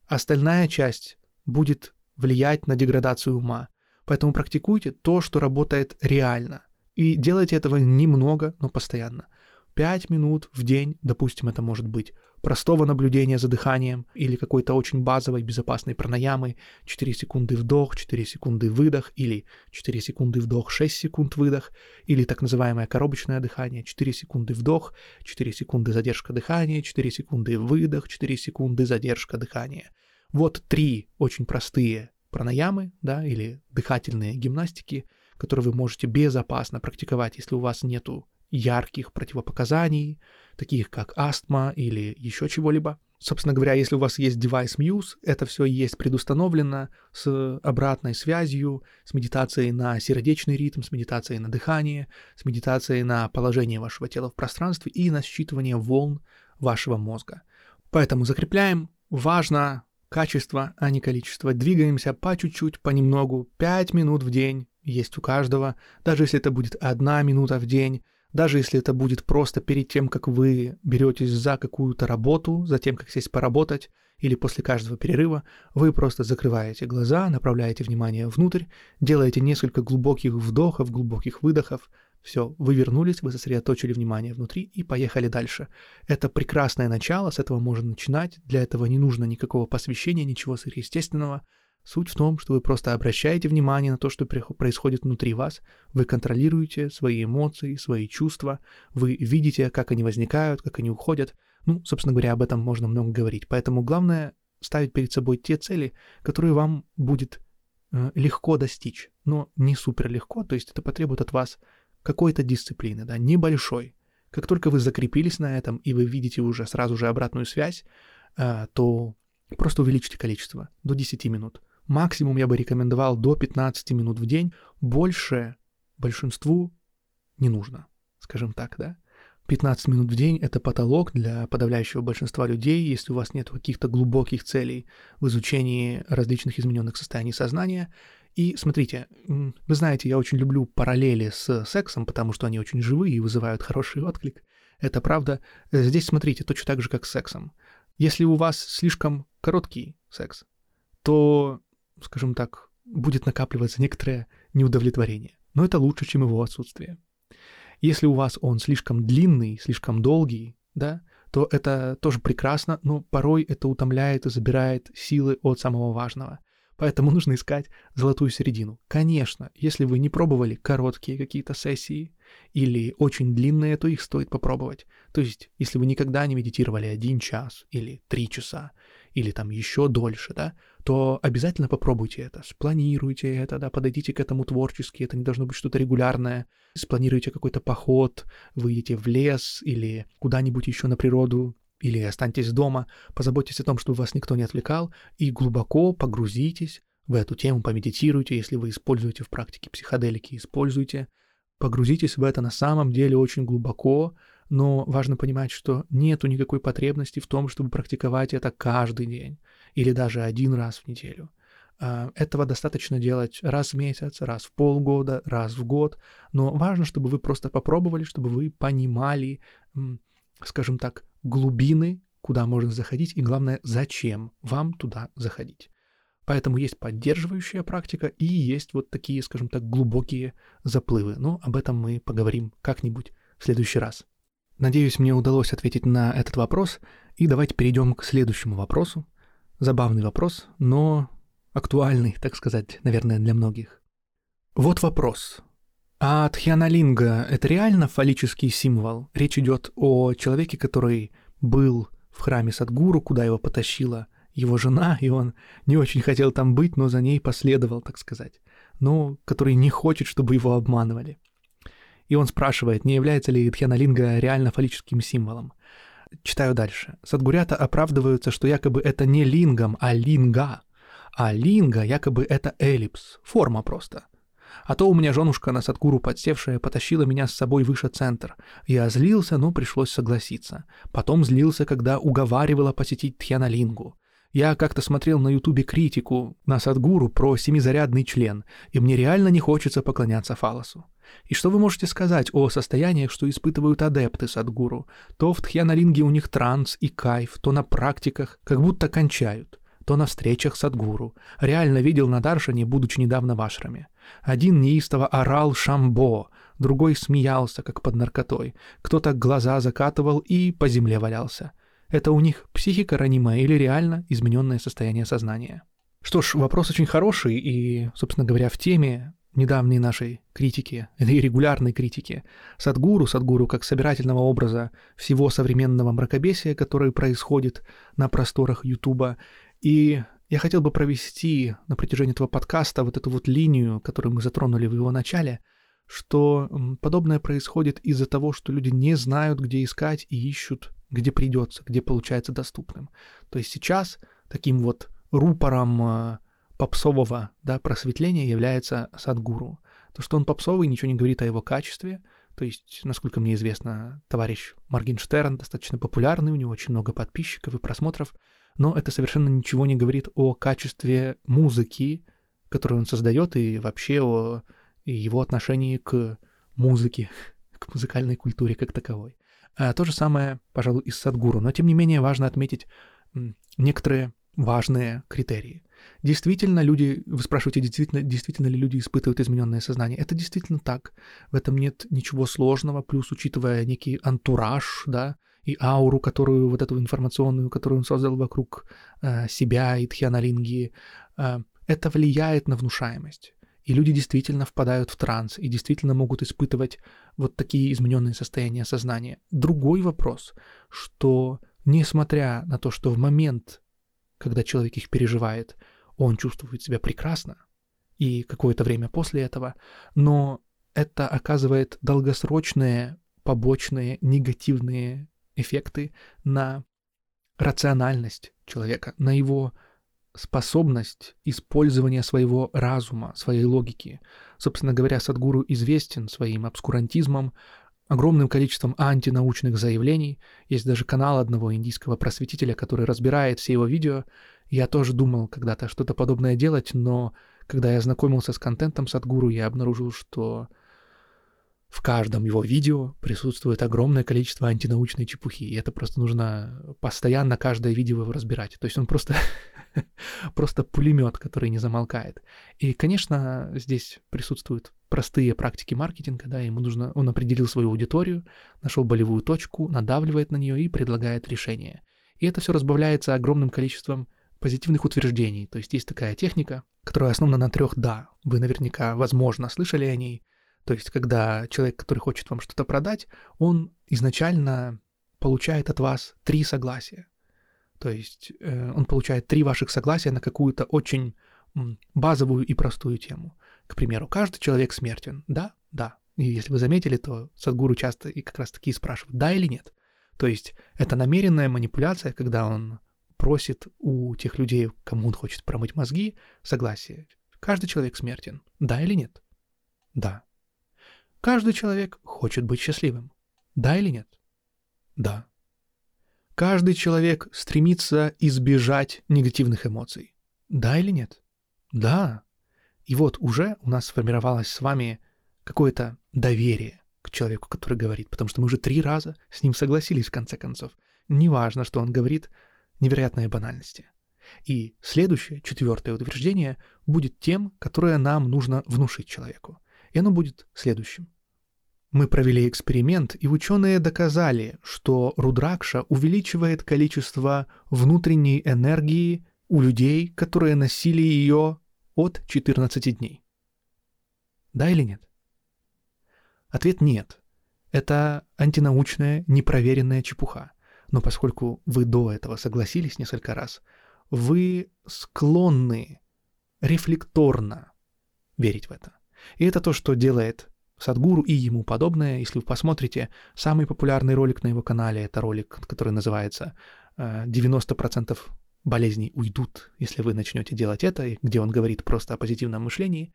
Остальная часть будет влиять на деградацию ума. Поэтому практикуйте то, что работает реально. И делайте этого немного, но постоянно. 5 минут в день, допустим, это может быть простого наблюдения за дыханием или какой-то очень базовой безопасной пранаямы, 4 секунды вдох, 4 секунды выдох, или 4 секунды вдох, 6 секунд выдох, или так называемое коробочное дыхание, 4 секунды вдох, 4 секунды задержка дыхания, 4 секунды выдох, 4 секунды задержка дыхания. Вот три очень простые пранаямы, да, или дыхательные гимнастики, которые вы можете безопасно практиковать, если у вас нету ярких противопоказаний, таких как астма или еще чего-либо. Собственно говоря, если у вас есть девайс Muse, это все есть предустановлено с обратной связью, с медитацией на сердечный ритм, с медитацией на дыхание, с медитацией на положение вашего тела в пространстве и на считывание волн вашего мозга. Поэтому закрепляем. Важно качество, а не количество. Двигаемся по чуть-чуть, понемногу, 5 минут в день есть у каждого, даже если это будет одна минута в день, даже если это будет просто перед тем, как вы беретесь за какую-то работу, за тем, как сесть поработать, или после каждого перерыва, вы просто закрываете глаза, направляете внимание внутрь, делаете несколько глубоких вдохов, глубоких выдохов, Все, вы вернулись, вы сосредоточили внимание внутри и поехали дальше. Это прекрасное начало, с этого можно начинать. Для этого не нужно никакого посвящения, ничего сверхъестественного. Суть в том, что вы просто обращаете внимание на то, что происходит внутри вас, вы контролируете свои эмоции, свои чувства, вы видите, как они возникают, как они уходят. Ну, собственно говоря, об этом можно много говорить. Поэтому главное ставить перед собой те цели, которые вам будет э, легко достичь, но не супер легко, то есть это потребует от вас какой-то дисциплины, да, небольшой. Как только вы закрепились на этом и вы видите уже сразу же обратную связь, э, то просто увеличьте количество до 10 минут. Максимум я бы рекомендовал до 15 минут в день. Больше большинству не нужно, скажем так, да. 15 минут в день — это потолок для подавляющего большинства людей, если у вас нет каких-то глубоких целей в изучении различных измененных состояний сознания. И смотрите, вы знаете, я очень люблю параллели с сексом, потому что они очень живые и вызывают хороший отклик. Это правда. Здесь смотрите, точно так же, как с сексом. Если у вас слишком короткий секс, то скажем так, будет накапливаться некоторое неудовлетворение. Но это лучше, чем его отсутствие. Если у вас он слишком длинный, слишком долгий, да, то это тоже прекрасно, но порой это утомляет и забирает силы от самого важного. Поэтому нужно искать золотую середину. Конечно, если вы не пробовали короткие какие-то сессии или очень длинные, то их стоит попробовать. То есть, если вы никогда не медитировали один час или три часа, или там еще дольше, да, то обязательно попробуйте это, спланируйте это, да, подойдите к этому творчески, это не должно быть что-то регулярное, спланируйте какой-то поход, выйдите в лес или куда-нибудь еще на природу, или останьтесь дома, позаботьтесь о том, чтобы вас никто не отвлекал, и глубоко погрузитесь в эту тему, помедитируйте, если вы используете в практике психоделики, используйте, погрузитесь в это на самом деле очень глубоко, но важно понимать, что нету никакой потребности в том, чтобы практиковать это каждый день или даже один раз в неделю. А, этого достаточно делать раз в месяц, раз в полгода, раз в год, но важно, чтобы вы просто попробовали, чтобы вы понимали, скажем так, глубины, куда можно заходить, и главное, зачем вам туда заходить. Поэтому есть поддерживающая практика и есть вот такие, скажем так, глубокие заплывы. Но об этом мы поговорим как-нибудь в следующий раз. Надеюсь, мне удалось ответить на этот вопрос, и давайте перейдем к следующему вопросу. Забавный вопрос, но актуальный, так сказать, наверное, для многих. Вот вопрос. А тхьяналинга — это реально фаллический символ? Речь идет о человеке, который был в храме Садгуру, куда его потащила его жена, и он не очень хотел там быть, но за ней последовал, так сказать. Но который не хочет, чтобы его обманывали. И он спрашивает, не является ли Дхьяналинга реально фаллическим символом. Читаю дальше. Садгурята оправдываются, что якобы это не лингам, а линга. А линга якобы это эллипс, форма просто — а то у меня женушка на Садгуру подсевшая потащила меня с собой выше центр. Я злился, но пришлось согласиться. Потом злился, когда уговаривала посетить Тхьяналингу. Я как-то смотрел на ютубе критику на Садгуру про семизарядный член, и мне реально не хочется поклоняться фалосу. И что вы можете сказать о состояниях, что испытывают адепты Садгуру? То в Тхьяналинге у них транс и кайф, то на практиках, как будто кончают то на встречах с Адгуру. Реально видел на Даршане, будучи недавно в ашраме. Один неистово орал «Шамбо», другой смеялся, как под наркотой. Кто-то глаза закатывал и по земле валялся. Это у них психика ранимая или реально измененное состояние сознания? Что ж, вопрос очень хороший и, собственно говоря, в теме недавней нашей критики, и регулярной критики, Садгуру, Садгуру как собирательного образа всего современного мракобесия, которое происходит на просторах Ютуба, и я хотел бы провести на протяжении этого подкаста вот эту вот линию, которую мы затронули в его начале, что подобное происходит из-за того, что люди не знают, где искать и ищут, где придется, где получается доступным. То есть сейчас таким вот рупором э, попсового да, просветления является Садгуру. То, что он попсовый, ничего не говорит о его качестве. То есть, насколько мне известно, товарищ Моргенштерн достаточно популярный, у него очень много подписчиков и просмотров – но это совершенно ничего не говорит о качестве музыки, которую он создает, и вообще о его отношении к музыке, (laughs) к музыкальной культуре как таковой. А то же самое, пожалуй, и с Садгуру, но тем не менее важно отметить некоторые важные критерии. Действительно, люди, вы спрашиваете, действительно, действительно ли люди испытывают измененное сознание? Это действительно так. В этом нет ничего сложного, плюс учитывая некий антураж, да, и ауру, которую вот эту информационную, которую он создал вокруг э, себя и Тхьяналинги, э, это влияет на внушаемость. И люди действительно впадают в транс и действительно могут испытывать вот такие измененные состояния сознания. Другой вопрос, что несмотря на то, что в момент, когда человек их переживает, он чувствует себя прекрасно, и какое-то время после этого, но это оказывает долгосрочные побочные негативные эффекты на рациональность человека, на его способность использования своего разума, своей логики. Собственно говоря, Садгуру известен своим обскурантизмом, огромным количеством антинаучных заявлений. Есть даже канал одного индийского просветителя, который разбирает все его видео. Я тоже думал когда-то что-то подобное делать, но когда я знакомился с контентом Садгуру, я обнаружил, что в каждом его видео присутствует огромное количество антинаучной чепухи, и это просто нужно постоянно каждое видео его разбирать. То есть он просто, (laughs) просто пулемет, который не замолкает. И, конечно, здесь присутствуют простые практики маркетинга, да, ему нужно, он определил свою аудиторию, нашел болевую точку, надавливает на нее и предлагает решение. И это все разбавляется огромным количеством позитивных утверждений. То есть есть такая техника, которая основана на трех «да». Вы наверняка, возможно, слышали о ней – то есть, когда человек, который хочет вам что-то продать, он изначально получает от вас три согласия. То есть э, он получает три ваших согласия на какую-то очень базовую и простую тему. К примеру, каждый человек смертен. Да? Да. И если вы заметили, то Садгуру часто и как раз таки спрашивают, да или нет. То есть это намеренная манипуляция, когда он просит у тех людей, кому он хочет промыть мозги, согласие. Каждый человек смертен. Да или нет? Да. Каждый человек хочет быть счастливым. Да или нет? Да. Каждый человек стремится избежать негативных эмоций. Да или нет? Да. И вот уже у нас сформировалось с вами какое-то доверие к человеку, который говорит, потому что мы уже три раза с ним согласились в конце концов. Неважно, что он говорит, невероятные банальности. И следующее, четвертое утверждение будет тем, которое нам нужно внушить человеку. И оно будет следующим. Мы провели эксперимент, и ученые доказали, что Рудракша увеличивает количество внутренней энергии у людей, которые носили ее от 14 дней. Да или нет? Ответ нет. Это антинаучная, непроверенная чепуха. Но поскольку вы до этого согласились несколько раз, вы склонны рефлекторно верить в это. И это то, что делает Садгуру и ему подобное. Если вы посмотрите, самый популярный ролик на его канале — это ролик, который называется «90% э, болезней уйдут, если вы начнете делать это», где он говорит просто о позитивном мышлении.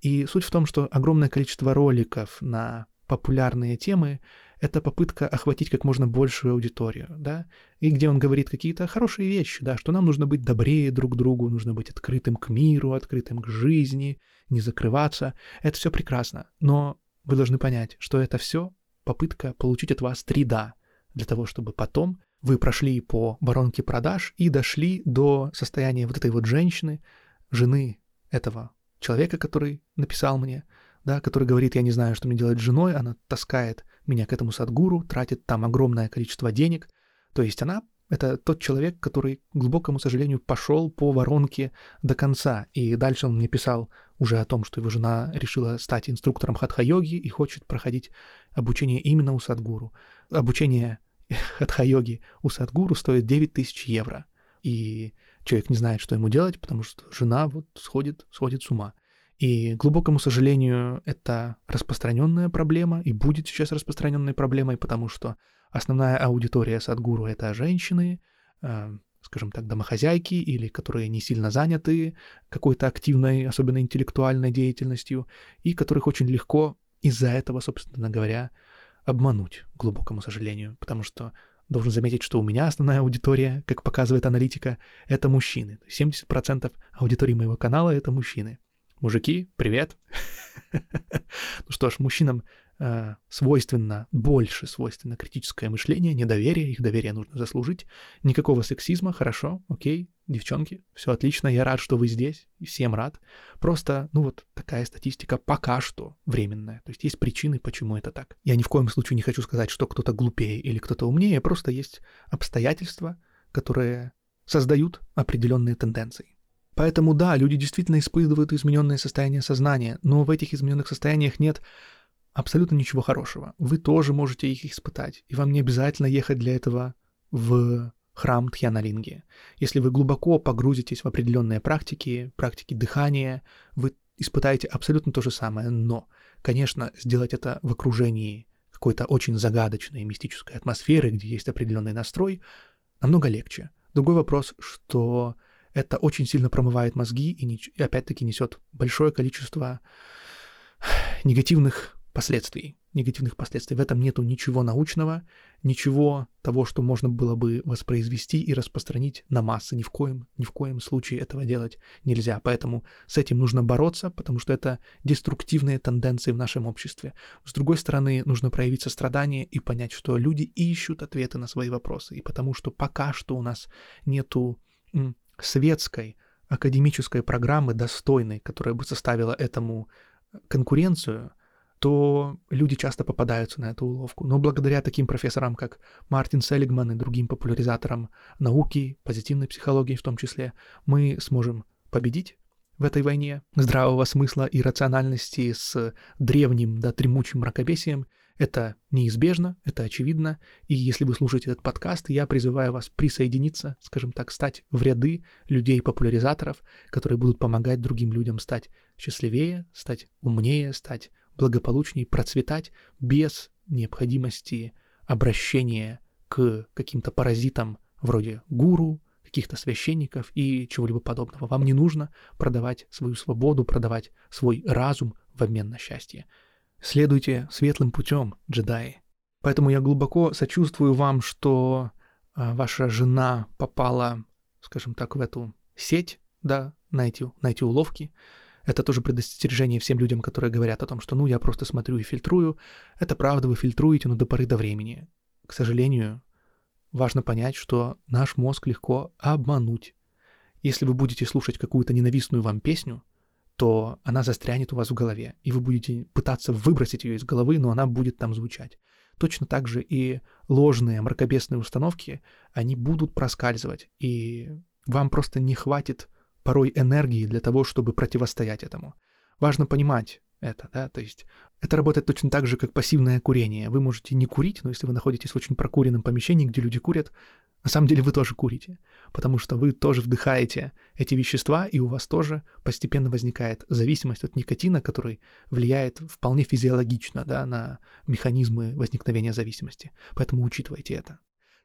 И суть в том, что огромное количество роликов на популярные темы — это попытка охватить как можно большую аудиторию, да, и где он говорит какие-то хорошие вещи, да, что нам нужно быть добрее друг другу, нужно быть открытым к миру, открытым к жизни, не закрываться. Это все прекрасно, но вы должны понять, что это все попытка получить от вас три «да», для того, чтобы потом вы прошли по воронке продаж и дошли до состояния вот этой вот женщины, жены этого человека, который написал мне, да, который говорит, я не знаю, что мне делать с женой, она таскает меня к этому садгуру, тратит там огромное количество денег. То есть она — это тот человек, который, к глубокому сожалению, пошел по воронке до конца. И дальше он мне писал уже о том, что его жена решила стать инструктором хатха-йоги и хочет проходить обучение именно у садгуру. Обучение хатха-йоги у садгуру стоит 9 тысяч евро. И человек не знает, что ему делать, потому что жена вот сходит, сходит с ума. И, к глубокому сожалению, это распространенная проблема и будет сейчас распространенной проблемой, потому что основная аудитория Садгуру — это женщины, э, скажем так, домохозяйки или которые не сильно заняты какой-то активной, особенно интеллектуальной деятельностью, и которых очень легко из-за этого, собственно говоря, обмануть, к глубокому сожалению, потому что должен заметить, что у меня основная аудитория, как показывает аналитика, это мужчины. 70% аудитории моего канала — это мужчины. Мужики, привет. (laughs) ну что ж, мужчинам э, свойственно, больше свойственно критическое мышление, недоверие, их доверие нужно заслужить. Никакого сексизма, хорошо, окей, девчонки, все отлично, я рад, что вы здесь, всем рад. Просто, ну вот такая статистика пока что временная. То есть есть причины, почему это так. Я ни в коем случае не хочу сказать, что кто-то глупее или кто-то умнее, просто есть обстоятельства, которые создают определенные тенденции. Поэтому да, люди действительно испытывают измененное состояние сознания, но в этих измененных состояниях нет абсолютно ничего хорошего. Вы тоже можете их испытать, и вам не обязательно ехать для этого в храм Тхьяналинги. Если вы глубоко погрузитесь в определенные практики, практики дыхания, вы испытаете абсолютно то же самое, но, конечно, сделать это в окружении какой-то очень загадочной мистической атмосферы, где есть определенный настрой, намного легче. Другой вопрос, что это очень сильно промывает мозги и, и опять-таки несет большое количество негативных последствий. Негативных последствий. В этом нету ничего научного, ничего того, что можно было бы воспроизвести и распространить на массы. Ни в коем, ни в коем случае этого делать нельзя. Поэтому с этим нужно бороться, потому что это деструктивные тенденции в нашем обществе. С другой стороны, нужно проявить сострадание и понять, что люди ищут ответы на свои вопросы. И потому что пока что у нас нету светской, академической программы достойной, которая бы составила этому конкуренцию, то люди часто попадаются на эту уловку. Но благодаря таким профессорам, как Мартин Селигман и другим популяризаторам науки, позитивной психологии в том числе, мы сможем победить в этой войне здравого смысла и рациональности с древним, да, тремучим мракобесием это неизбежно, это очевидно, и если вы слушаете этот подкаст, я призываю вас присоединиться, скажем так, стать в ряды людей-популяризаторов, которые будут помогать другим людям стать счастливее, стать умнее, стать благополучнее, процветать без необходимости обращения к каким-то паразитам вроде гуру, каких-то священников и чего-либо подобного. Вам не нужно продавать свою свободу, продавать свой разум в обмен на счастье. Следуйте светлым путем, джедаи. Поэтому я глубоко сочувствую вам, что а, ваша жена попала, скажем так, в эту сеть, да, на эти, на эти уловки. Это тоже предостережение всем людям, которые говорят о том, что ну я просто смотрю и фильтрую. Это правда, вы фильтруете, но до поры до времени. К сожалению, важно понять, что наш мозг легко обмануть. Если вы будете слушать какую-то ненавистную вам песню, то она застрянет у вас в голове, и вы будете пытаться выбросить ее из головы, но она будет там звучать. Точно так же и ложные мракобесные установки, они будут проскальзывать, и вам просто не хватит порой энергии для того, чтобы противостоять этому. Важно понимать это, да, то есть это работает точно так же, как пассивное курение. Вы можете не курить, но если вы находитесь в очень прокуренном помещении, где люди курят, на самом деле вы тоже курите, потому что вы тоже вдыхаете эти вещества, и у вас тоже постепенно возникает зависимость от никотина, который влияет вполне физиологично да, на механизмы возникновения зависимости. Поэтому учитывайте это.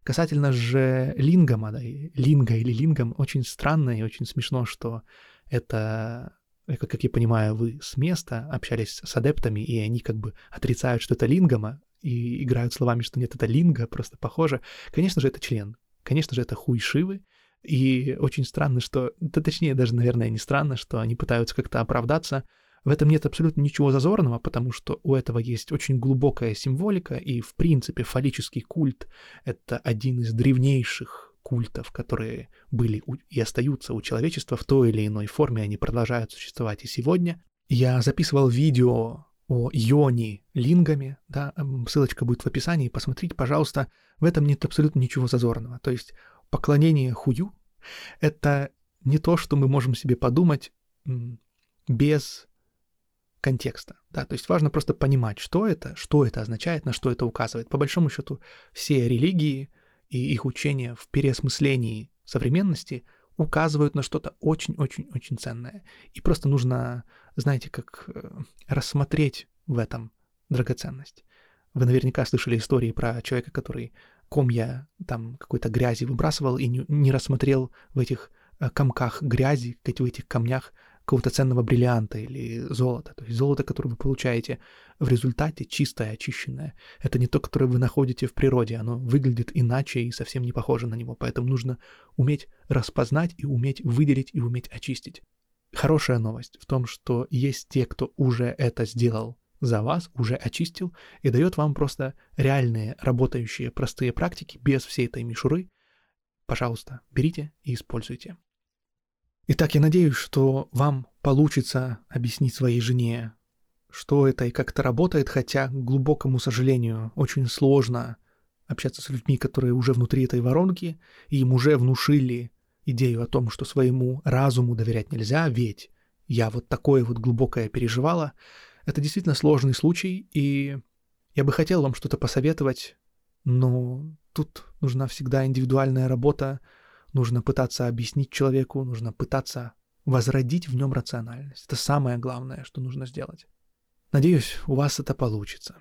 Касательно же лингома, да, линга или лингом, очень странно и очень смешно, что это как я понимаю, вы с места общались с адептами, и они как бы отрицают, что это лингома, и играют словами, что нет, это линга, просто похоже. Конечно же, это член. Конечно же, это хуй Шивы. И очень странно, что... Да точнее, даже, наверное, не странно, что они пытаются как-то оправдаться. В этом нет абсолютно ничего зазорного, потому что у этого есть очень глубокая символика, и, в принципе, фаллический культ — это один из древнейших культов, которые были и остаются у человечества в той или иной форме, они продолжают существовать и сегодня. Я записывал видео о йони лингами, да, ссылочка будет в описании, посмотрите, пожалуйста, в этом нет абсолютно ничего зазорного. То есть поклонение хую — это не то, что мы можем себе подумать без контекста, да, то есть важно просто понимать, что это, что это означает, на что это указывает. По большому счету, все религии и их учения в переосмыслении современности указывают на что-то очень-очень-очень ценное. И просто нужно, знаете, как э, рассмотреть в этом драгоценность. Вы наверняка слышали истории про человека, который комья там какой-то грязи выбрасывал и не, не рассмотрел в этих э, комках грязи, в этих камнях какого-то ценного бриллианта или золота. То есть золото, которое вы получаете в результате, чистое, очищенное, это не то, которое вы находите в природе. Оно выглядит иначе и совсем не похоже на него. Поэтому нужно уметь распознать и уметь выделить и уметь очистить. Хорошая новость в том, что есть те, кто уже это сделал за вас, уже очистил и дает вам просто реальные работающие простые практики без всей этой мишуры. Пожалуйста, берите и используйте. Итак, я надеюсь, что вам получится объяснить своей жене, что это и как это работает, хотя, к глубокому сожалению, очень сложно общаться с людьми, которые уже внутри этой воронки, и им уже внушили идею о том, что своему разуму доверять нельзя, ведь я вот такое вот глубокое переживала. Это действительно сложный случай, и я бы хотел вам что-то посоветовать, но тут нужна всегда индивидуальная работа, нужно пытаться объяснить человеку, нужно пытаться возродить в нем рациональность. Это самое главное, что нужно сделать. Надеюсь, у вас это получится.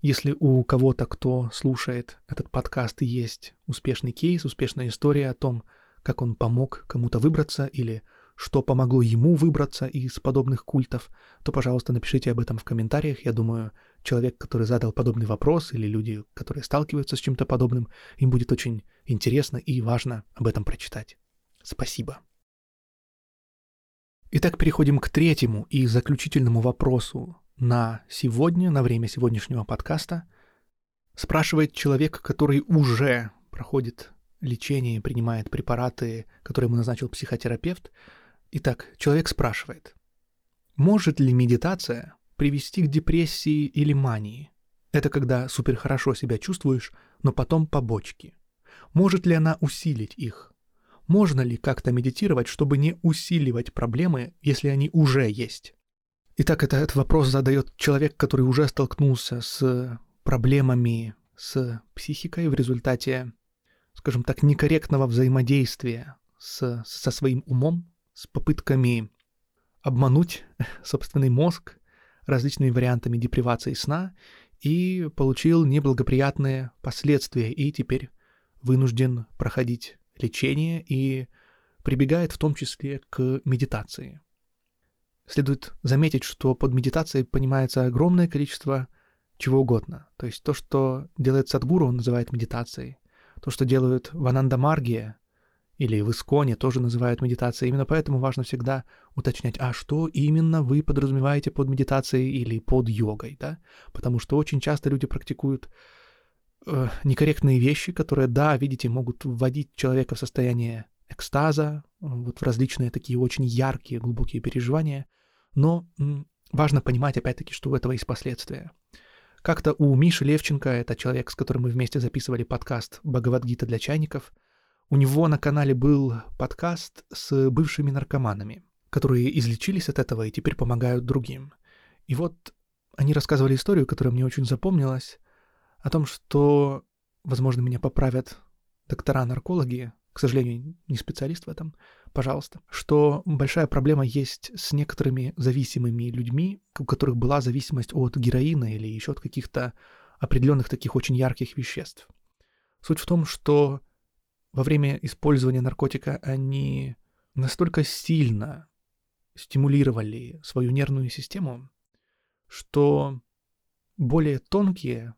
Если у кого-то, кто слушает этот подкаст, есть успешный кейс, успешная история о том, как он помог кому-то выбраться или что помогло ему выбраться из подобных культов, то, пожалуйста, напишите об этом в комментариях. Я думаю, человек, который задал подобный вопрос, или люди, которые сталкиваются с чем-то подобным, им будет очень интересно и важно об этом прочитать. Спасибо. Итак, переходим к третьему и заключительному вопросу на сегодня, на время сегодняшнего подкаста. Спрашивает человек, который уже проходит лечение и принимает препараты, которые ему назначил психотерапевт. Итак, человек спрашивает, может ли медитация привести к депрессии или мании? Это когда супер хорошо себя чувствуешь, но потом побочки. Может ли она усилить их? Можно ли как-то медитировать, чтобы не усиливать проблемы, если они уже есть? Итак, это, этот вопрос задает человек, который уже столкнулся с проблемами с психикой в результате, скажем так, некорректного взаимодействия с, со своим умом, с попытками обмануть (laughs) собственный мозг различными вариантами депривации сна и получил неблагоприятные последствия и теперь вынужден проходить лечение и прибегает в том числе к медитации. Следует заметить, что под медитацией понимается огромное количество чего угодно. То есть то, что делает Садгуру, он называет медитацией. То, что делают в Анандамаргия или в Исконе, тоже называют медитацией. Именно поэтому важно всегда уточнять, а что именно вы подразумеваете под медитацией или под йогой, да? Потому что очень часто люди практикуют э, некорректные вещи, которые, да, видите, могут вводить человека в состояние экстаза, вот в различные такие очень яркие, глубокие переживания. Но важно понимать, опять-таки, что у этого есть последствия. Как-то у Миши Левченко, это человек, с которым мы вместе записывали подкаст «Бхагавадгита для чайников», у него на канале был подкаст с бывшими наркоманами, которые излечились от этого и теперь помогают другим. И вот они рассказывали историю, которая мне очень запомнилась, о том, что, возможно, меня поправят доктора-наркологи, к сожалению, не специалист в этом, пожалуйста, что большая проблема есть с некоторыми зависимыми людьми, у которых была зависимость от героина или еще от каких-то определенных таких очень ярких веществ. Суть в том, что во время использования наркотика они настолько сильно стимулировали свою нервную систему, что более тонкие,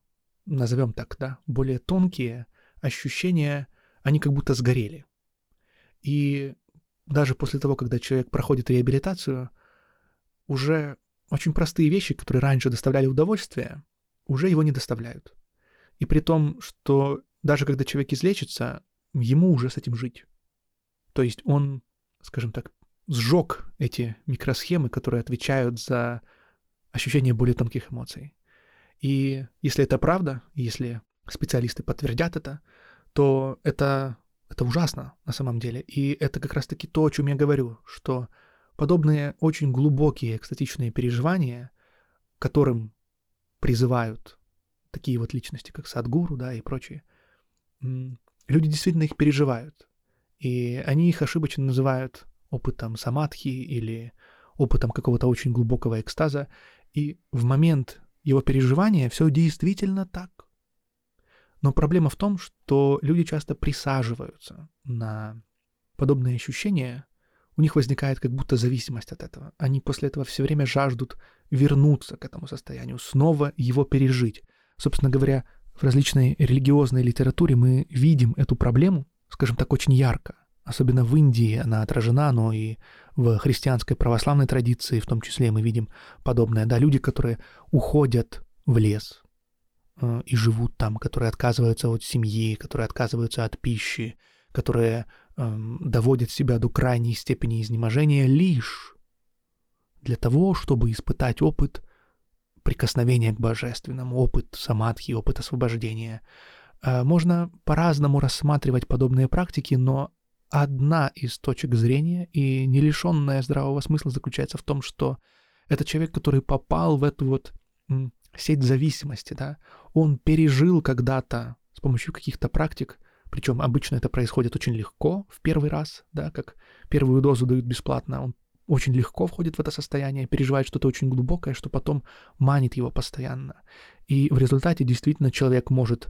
назовем так, да, более тонкие ощущения они как будто сгорели. И даже после того, когда человек проходит реабилитацию, уже очень простые вещи, которые раньше доставляли удовольствие, уже его не доставляют. И при том, что даже когда человек излечится, ему уже с этим жить. То есть он, скажем так, сжег эти микросхемы, которые отвечают за ощущение более тонких эмоций. И если это правда, если специалисты подтвердят это, то это, это ужасно на самом деле. И это как раз-таки то, о чем я говорю, что подобные очень глубокие экстатичные переживания, которым призывают такие вот личности, как Садгуру, да, и прочие, люди действительно их переживают. И они их ошибочно называют опытом самадхи или опытом какого-то очень глубокого экстаза. И в момент его переживания все действительно так. Но проблема в том, что люди часто присаживаются на подобные ощущения, у них возникает как будто зависимость от этого. Они после этого все время жаждут вернуться к этому состоянию, снова его пережить. Собственно говоря, в различной религиозной литературе мы видим эту проблему, скажем так, очень ярко. Особенно в Индии она отражена, но и в христианской православной традиции в том числе мы видим подобное, да, люди, которые уходят в лес э, и живут там, которые отказываются от семьи, которые отказываются от пищи, которые э, доводят себя до крайней степени изнеможения лишь для того, чтобы испытать опыт прикосновения к божественному, опыт самадхи, опыт освобождения. Э, можно по-разному рассматривать подобные практики, но одна из точек зрения и не лишенная здравого смысла заключается в том, что это человек, который попал в эту вот сеть зависимости, да, он пережил когда-то с помощью каких-то практик, причем обычно это происходит очень легко в первый раз, да, как первую дозу дают бесплатно, он очень легко входит в это состояние, переживает что-то очень глубокое, что потом манит его постоянно. И в результате действительно человек может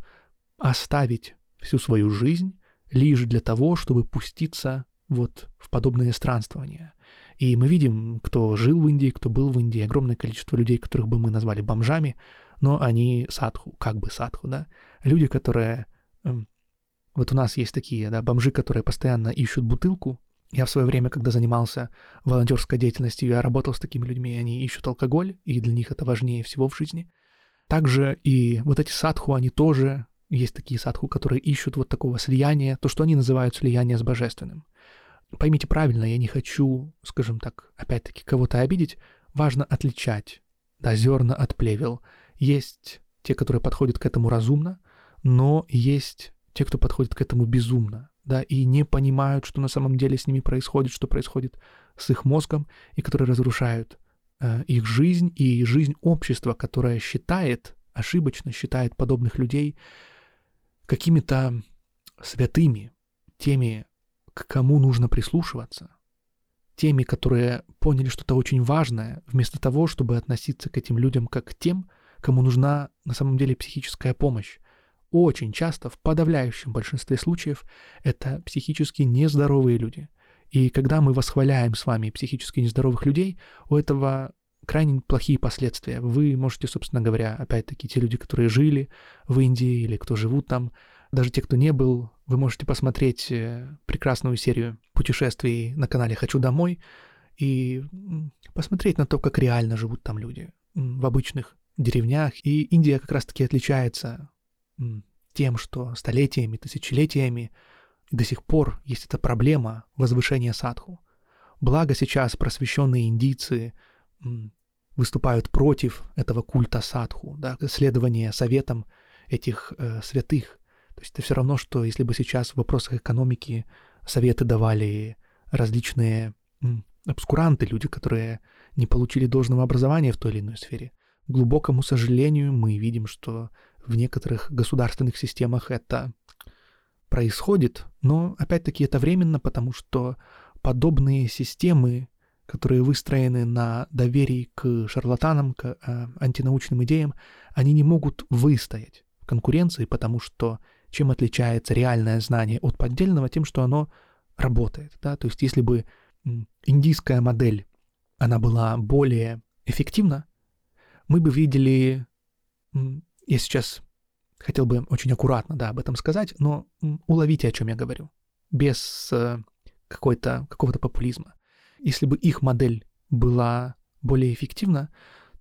оставить всю свою жизнь лишь для того, чтобы пуститься вот в подобные странствования. И мы видим, кто жил в Индии, кто был в Индии, огромное количество людей, которых бы мы назвали бомжами, но они садху, как бы садху, да, люди, которые... Эм, вот у нас есть такие, да, бомжи, которые постоянно ищут бутылку. Я в свое время, когда занимался волонтерской деятельностью, я работал с такими людьми, они ищут алкоголь, и для них это важнее всего в жизни. Также и вот эти садху, они тоже, есть такие садху, которые ищут вот такого слияния, то, что они называют слияние с божественным поймите правильно, я не хочу, скажем так, опять-таки кого-то обидеть, важно отличать, да, зерна от плевел. Есть те, которые подходят к этому разумно, но есть те, кто подходит к этому безумно, да, и не понимают, что на самом деле с ними происходит, что происходит с их мозгом, и которые разрушают э, их жизнь и жизнь общества, которое считает, ошибочно считает подобных людей какими-то святыми, теми, к кому нужно прислушиваться, теми, которые поняли что-то очень важное, вместо того, чтобы относиться к этим людям как к тем, кому нужна на самом деле психическая помощь. Очень часто, в подавляющем большинстве случаев, это психически нездоровые люди. И когда мы восхваляем с вами психически нездоровых людей, у этого крайне плохие последствия. Вы можете, собственно говоря, опять-таки, те люди, которые жили в Индии или кто живут там, даже те, кто не был, вы можете посмотреть э, прекрасную серию путешествий на канале «Хочу домой» и посмотреть на то, как реально живут там люди в обычных деревнях. И Индия как раз-таки отличается тем, что столетиями, тысячелетиями до сих пор есть эта проблема возвышения садху. Благо сейчас просвещенные индийцы выступают против этого культа садху, да, следования советам этих э, святых, то есть это все равно, что если бы сейчас в вопросах экономики советы давали различные обскуранты, люди, которые не получили должного образования в той или иной сфере. К глубокому сожалению, мы видим, что в некоторых государственных системах это происходит, но опять-таки это временно, потому что подобные системы, которые выстроены на доверии к шарлатанам, к э, антинаучным идеям, они не могут выстоять в конкуренции, потому что чем отличается реальное знание от поддельного? Тем, что оно работает. Да? То есть если бы индийская модель, она была более эффективна, мы бы видели, я сейчас хотел бы очень аккуратно да, об этом сказать, но уловите, о чем я говорю, без э, какой-то, какого-то популизма. Если бы их модель была более эффективна,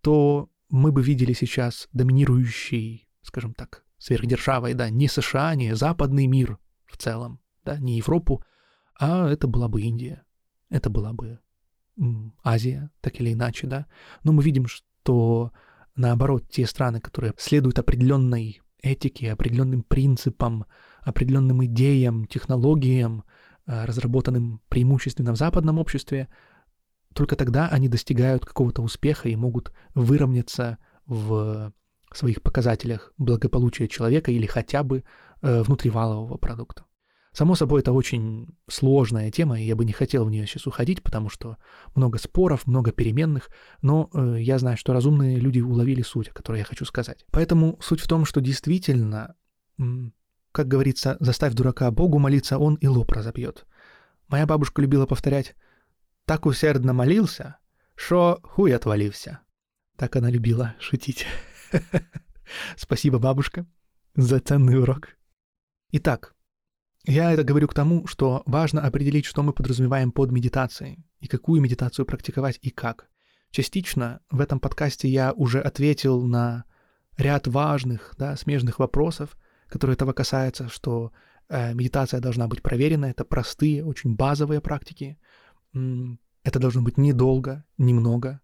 то мы бы видели сейчас доминирующий, скажем так, сверхдержавой, да, не США, не западный мир в целом, да, не Европу, а это была бы Индия, это была бы Азия, так или иначе, да. Но мы видим, что наоборот, те страны, которые следуют определенной этике, определенным принципам, определенным идеям, технологиям, разработанным преимущественно в западном обществе, только тогда они достигают какого-то успеха и могут выровняться в своих показателях благополучия человека или хотя бы э, внутривалового продукта. Само собой, это очень сложная тема, и я бы не хотел в нее сейчас уходить, потому что много споров, много переменных, но э, я знаю, что разумные люди уловили суть, о которой я хочу сказать. Поэтому суть в том, что действительно, как говорится, заставь дурака Богу молиться, он и лоб разобьет. Моя бабушка любила повторять «Так усердно молился, что хуй отвалился». Так она любила шутить. (laughs) Спасибо, бабушка, за ценный урок. Итак, Я это говорю к тому, что важно определить, что мы подразумеваем под медитацией, и какую медитацию практиковать и как. Частично в этом подкасте я уже ответил на ряд важных, да, смежных вопросов, которые этого касаются, что э, медитация должна быть проверена, это простые, очень базовые практики, это должно быть недолго, немного,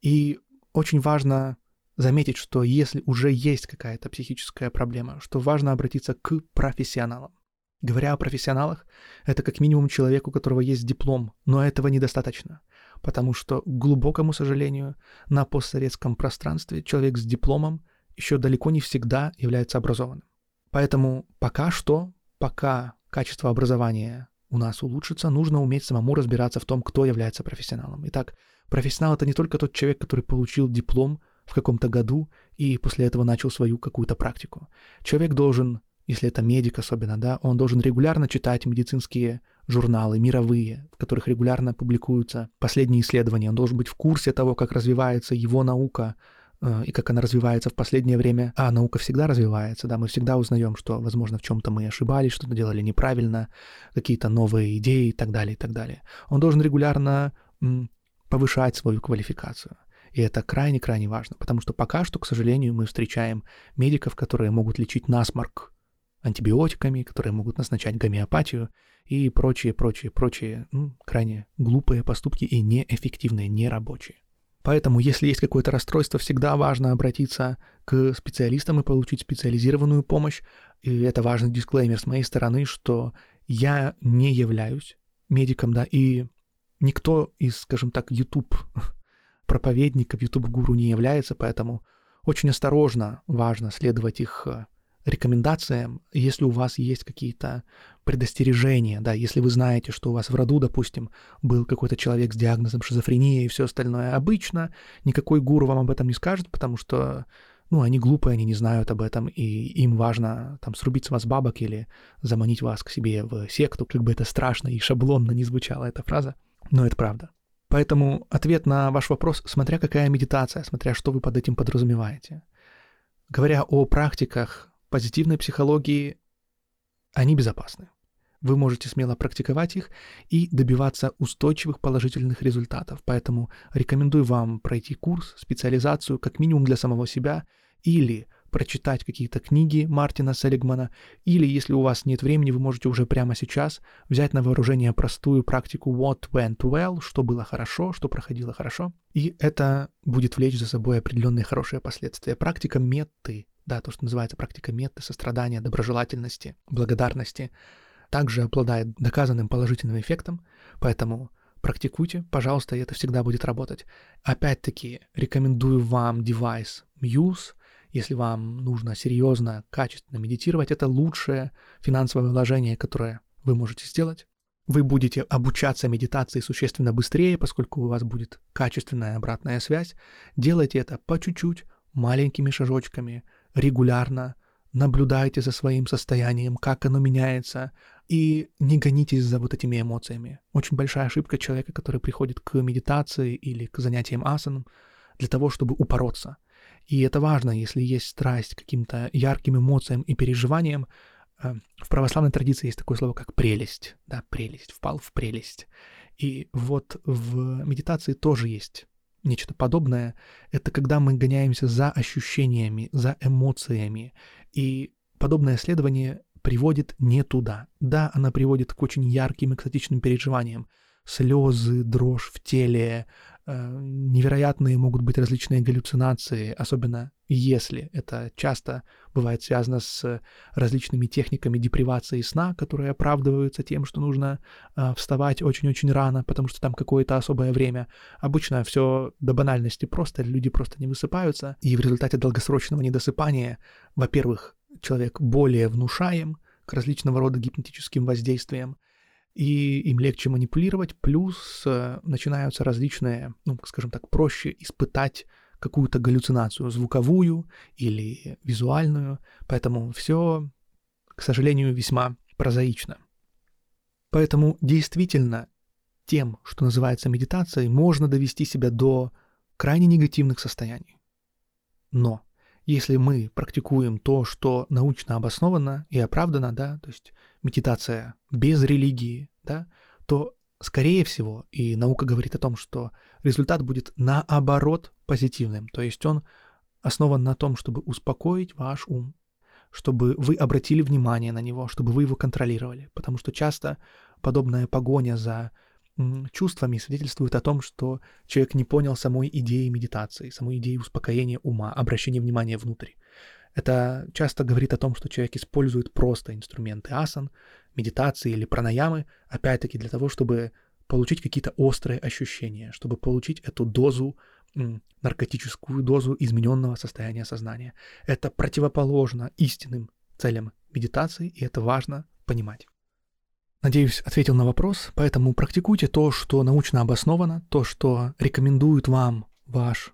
и очень важно заметить, что если уже есть какая-то психическая проблема, что важно обратиться к профессионалам. Говоря о профессионалах, это как минимум человек, у которого есть диплом, но этого недостаточно, потому что, к глубокому сожалению, на постсоветском пространстве человек с дипломом еще далеко не всегда является образованным. Поэтому пока что, пока качество образования у нас улучшится, нужно уметь самому разбираться в том, кто является профессионалом. Итак, профессионал — это не только тот человек, который получил диплом в каком-то году и после этого начал свою какую-то практику. Человек должен, если это медик особенно, да, он должен регулярно читать медицинские журналы мировые, в которых регулярно публикуются последние исследования. Он должен быть в курсе того, как развивается его наука, и как она развивается в последнее время. А наука всегда развивается, да, мы всегда узнаем, что, возможно, в чем-то мы ошибались, что-то делали неправильно, какие-то новые идеи и так далее, и так далее. Он должен регулярно повышать свою квалификацию. И это крайне-крайне важно, потому что пока что, к сожалению, мы встречаем медиков, которые могут лечить насморк антибиотиками, которые могут назначать гомеопатию и прочие, прочие, прочие ну, крайне глупые поступки и неэффективные, нерабочие. Поэтому, если есть какое-то расстройство, всегда важно обратиться к специалистам и получить специализированную помощь. И это важный дисклеймер с моей стороны, что я не являюсь медиком, да, и никто из, скажем так, YouTube проповедников, YouTube гуру не является, поэтому очень осторожно важно следовать их э, рекомендациям, если у вас есть какие-то предостережения, да, если вы знаете, что у вас в роду, допустим, был какой-то человек с диагнозом шизофрения и все остальное, обычно никакой гуру вам об этом не скажет, потому что, ну, они глупые, они не знают об этом, и им важно там срубить с вас бабок или заманить вас к себе в секту, как бы это страшно и шаблонно не звучала эта фраза, но это правда. Поэтому ответ на ваш вопрос, смотря какая медитация, смотря что вы под этим подразумеваете. Говоря о практиках позитивной психологии, они безопасны. Вы можете смело практиковать их и добиваться устойчивых положительных результатов. Поэтому рекомендую вам пройти курс, специализацию как минимум для самого себя или прочитать какие-то книги Мартина Селигмана, или, если у вас нет времени, вы можете уже прямо сейчас взять на вооружение простую практику What Went Well, что было хорошо, что проходило хорошо, и это будет влечь за собой определенные хорошие последствия. Практика метты да, то, что называется практика меты, сострадания, доброжелательности, благодарности, также обладает доказанным положительным эффектом, поэтому практикуйте, пожалуйста, и это всегда будет работать. Опять-таки, рекомендую вам девайс Muse, если вам нужно серьезно, качественно медитировать, это лучшее финансовое вложение, которое вы можете сделать. Вы будете обучаться медитации существенно быстрее, поскольку у вас будет качественная обратная связь. Делайте это по чуть-чуть, маленькими шажочками – регулярно, наблюдайте за своим состоянием, как оно меняется, и не гонитесь за вот этими эмоциями. Очень большая ошибка человека, который приходит к медитации или к занятиям асаном для того, чтобы упороться. И это важно, если есть страсть к каким-то ярким эмоциям и переживаниям. Э, в православной традиции есть такое слово, как прелесть. Да, прелесть, впал в прелесть. И вот в медитации тоже есть нечто подобное, это когда мы гоняемся за ощущениями, за эмоциями. И подобное исследование приводит не туда. Да, она приводит к очень ярким экстатичным переживаниям. Слезы, дрожь в теле, невероятные могут быть различные галлюцинации, особенно если это часто бывает связано с различными техниками депривации сна, которые оправдываются тем, что нужно э, вставать очень-очень рано, потому что там какое-то особое время. Обычно все до банальности просто, люди просто не высыпаются, и в результате долгосрочного недосыпания, во-первых, человек более внушаем к различного рода гипнотическим воздействиям, и им легче манипулировать, плюс э, начинаются различные, ну, скажем так, проще испытать какую-то галлюцинацию, звуковую или визуальную, поэтому все, к сожалению, весьма прозаично. Поэтому действительно тем, что называется медитацией, можно довести себя до крайне негативных состояний. Но если мы практикуем то, что научно обосновано и оправдано, да, то есть медитация без религии, да, то, скорее всего, и наука говорит о том, что результат будет наоборот позитивным. То есть он основан на том, чтобы успокоить ваш ум, чтобы вы обратили внимание на него, чтобы вы его контролировали. Потому что часто подобная погоня за чувствами свидетельствует о том, что человек не понял самой идеи медитации, самой идеи успокоения ума, обращения внимания внутрь. Это часто говорит о том, что человек использует просто инструменты асан, медитации или пранаямы, опять-таки для того, чтобы получить какие-то острые ощущения, чтобы получить эту дозу, наркотическую дозу измененного состояния сознания. Это противоположно истинным целям медитации, и это важно понимать. Надеюсь, ответил на вопрос, поэтому практикуйте то, что научно обосновано, то, что рекомендует вам ваш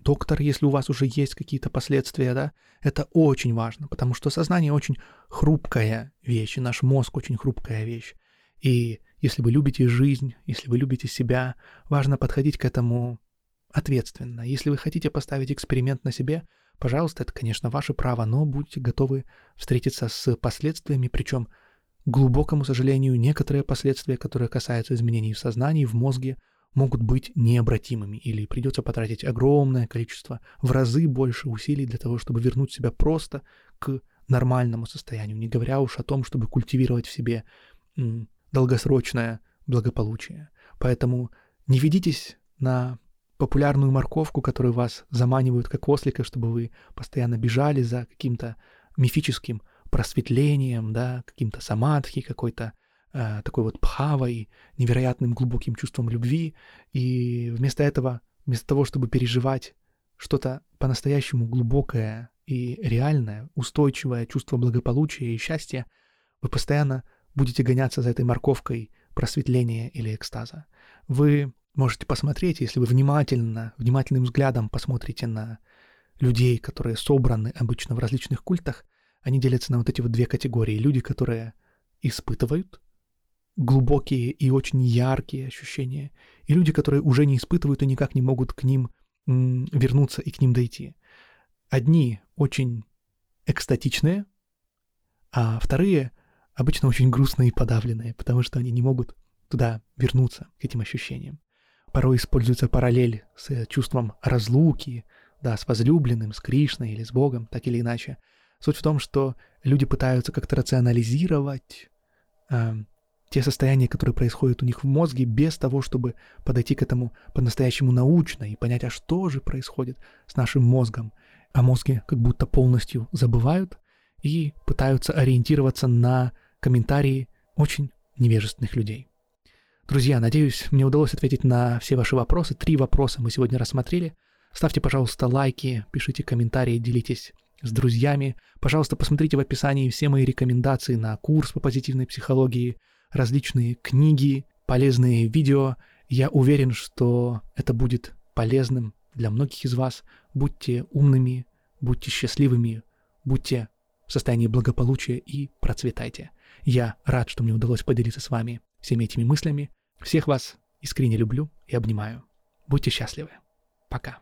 доктор, если у вас уже есть какие-то последствия, да, это очень важно, потому что сознание очень хрупкая вещь, и наш мозг очень хрупкая вещь. И если вы любите жизнь, если вы любите себя, важно подходить к этому ответственно. Если вы хотите поставить эксперимент на себе, пожалуйста, это, конечно, ваше право, но будьте готовы встретиться с последствиями, причем глубокому сожалению, некоторые последствия, которые касаются изменений в сознании, в мозге, могут быть необратимыми, или придется потратить огромное количество, в разы больше усилий для того, чтобы вернуть себя просто к нормальному состоянию, не говоря уж о том, чтобы культивировать в себе долгосрочное благополучие. Поэтому не ведитесь на популярную морковку, которую вас заманивают как ослика, чтобы вы постоянно бежали за каким-то мифическим просветлением, да, каким-то самадхи, какой-то э, такой вот пхавой, невероятным глубоким чувством любви. И вместо этого, вместо того, чтобы переживать что-то по-настоящему глубокое и реальное, устойчивое чувство благополучия и счастья, вы постоянно будете гоняться за этой морковкой просветления или экстаза. Вы можете посмотреть, если вы внимательно, внимательным взглядом посмотрите на людей, которые собраны обычно в различных культах, они делятся на вот эти вот две категории. Люди, которые испытывают глубокие и очень яркие ощущения, и люди, которые уже не испытывают и никак не могут к ним вернуться и к ним дойти. Одни очень экстатичные, а вторые обычно очень грустные и подавленные, потому что они не могут туда вернуться, к этим ощущениям. Порой используется параллель с чувством разлуки, да, с возлюбленным, с Кришной или с Богом, так или иначе – Суть в том, что люди пытаются как-то рационализировать э, те состояния, которые происходят у них в мозге, без того, чтобы подойти к этому по-настоящему научно и понять, а что же происходит с нашим мозгом. О мозге как будто полностью забывают и пытаются ориентироваться на комментарии очень невежественных людей. Друзья, надеюсь, мне удалось ответить на все ваши вопросы. Три вопроса мы сегодня рассмотрели. Ставьте, пожалуйста, лайки, пишите комментарии, делитесь с друзьями. Пожалуйста, посмотрите в описании все мои рекомендации на курс по позитивной психологии, различные книги, полезные видео. Я уверен, что это будет полезным для многих из вас. Будьте умными, будьте счастливыми, будьте в состоянии благополучия и процветайте. Я рад, что мне удалось поделиться с вами всеми этими мыслями. Всех вас искренне люблю и обнимаю. Будьте счастливы. Пока.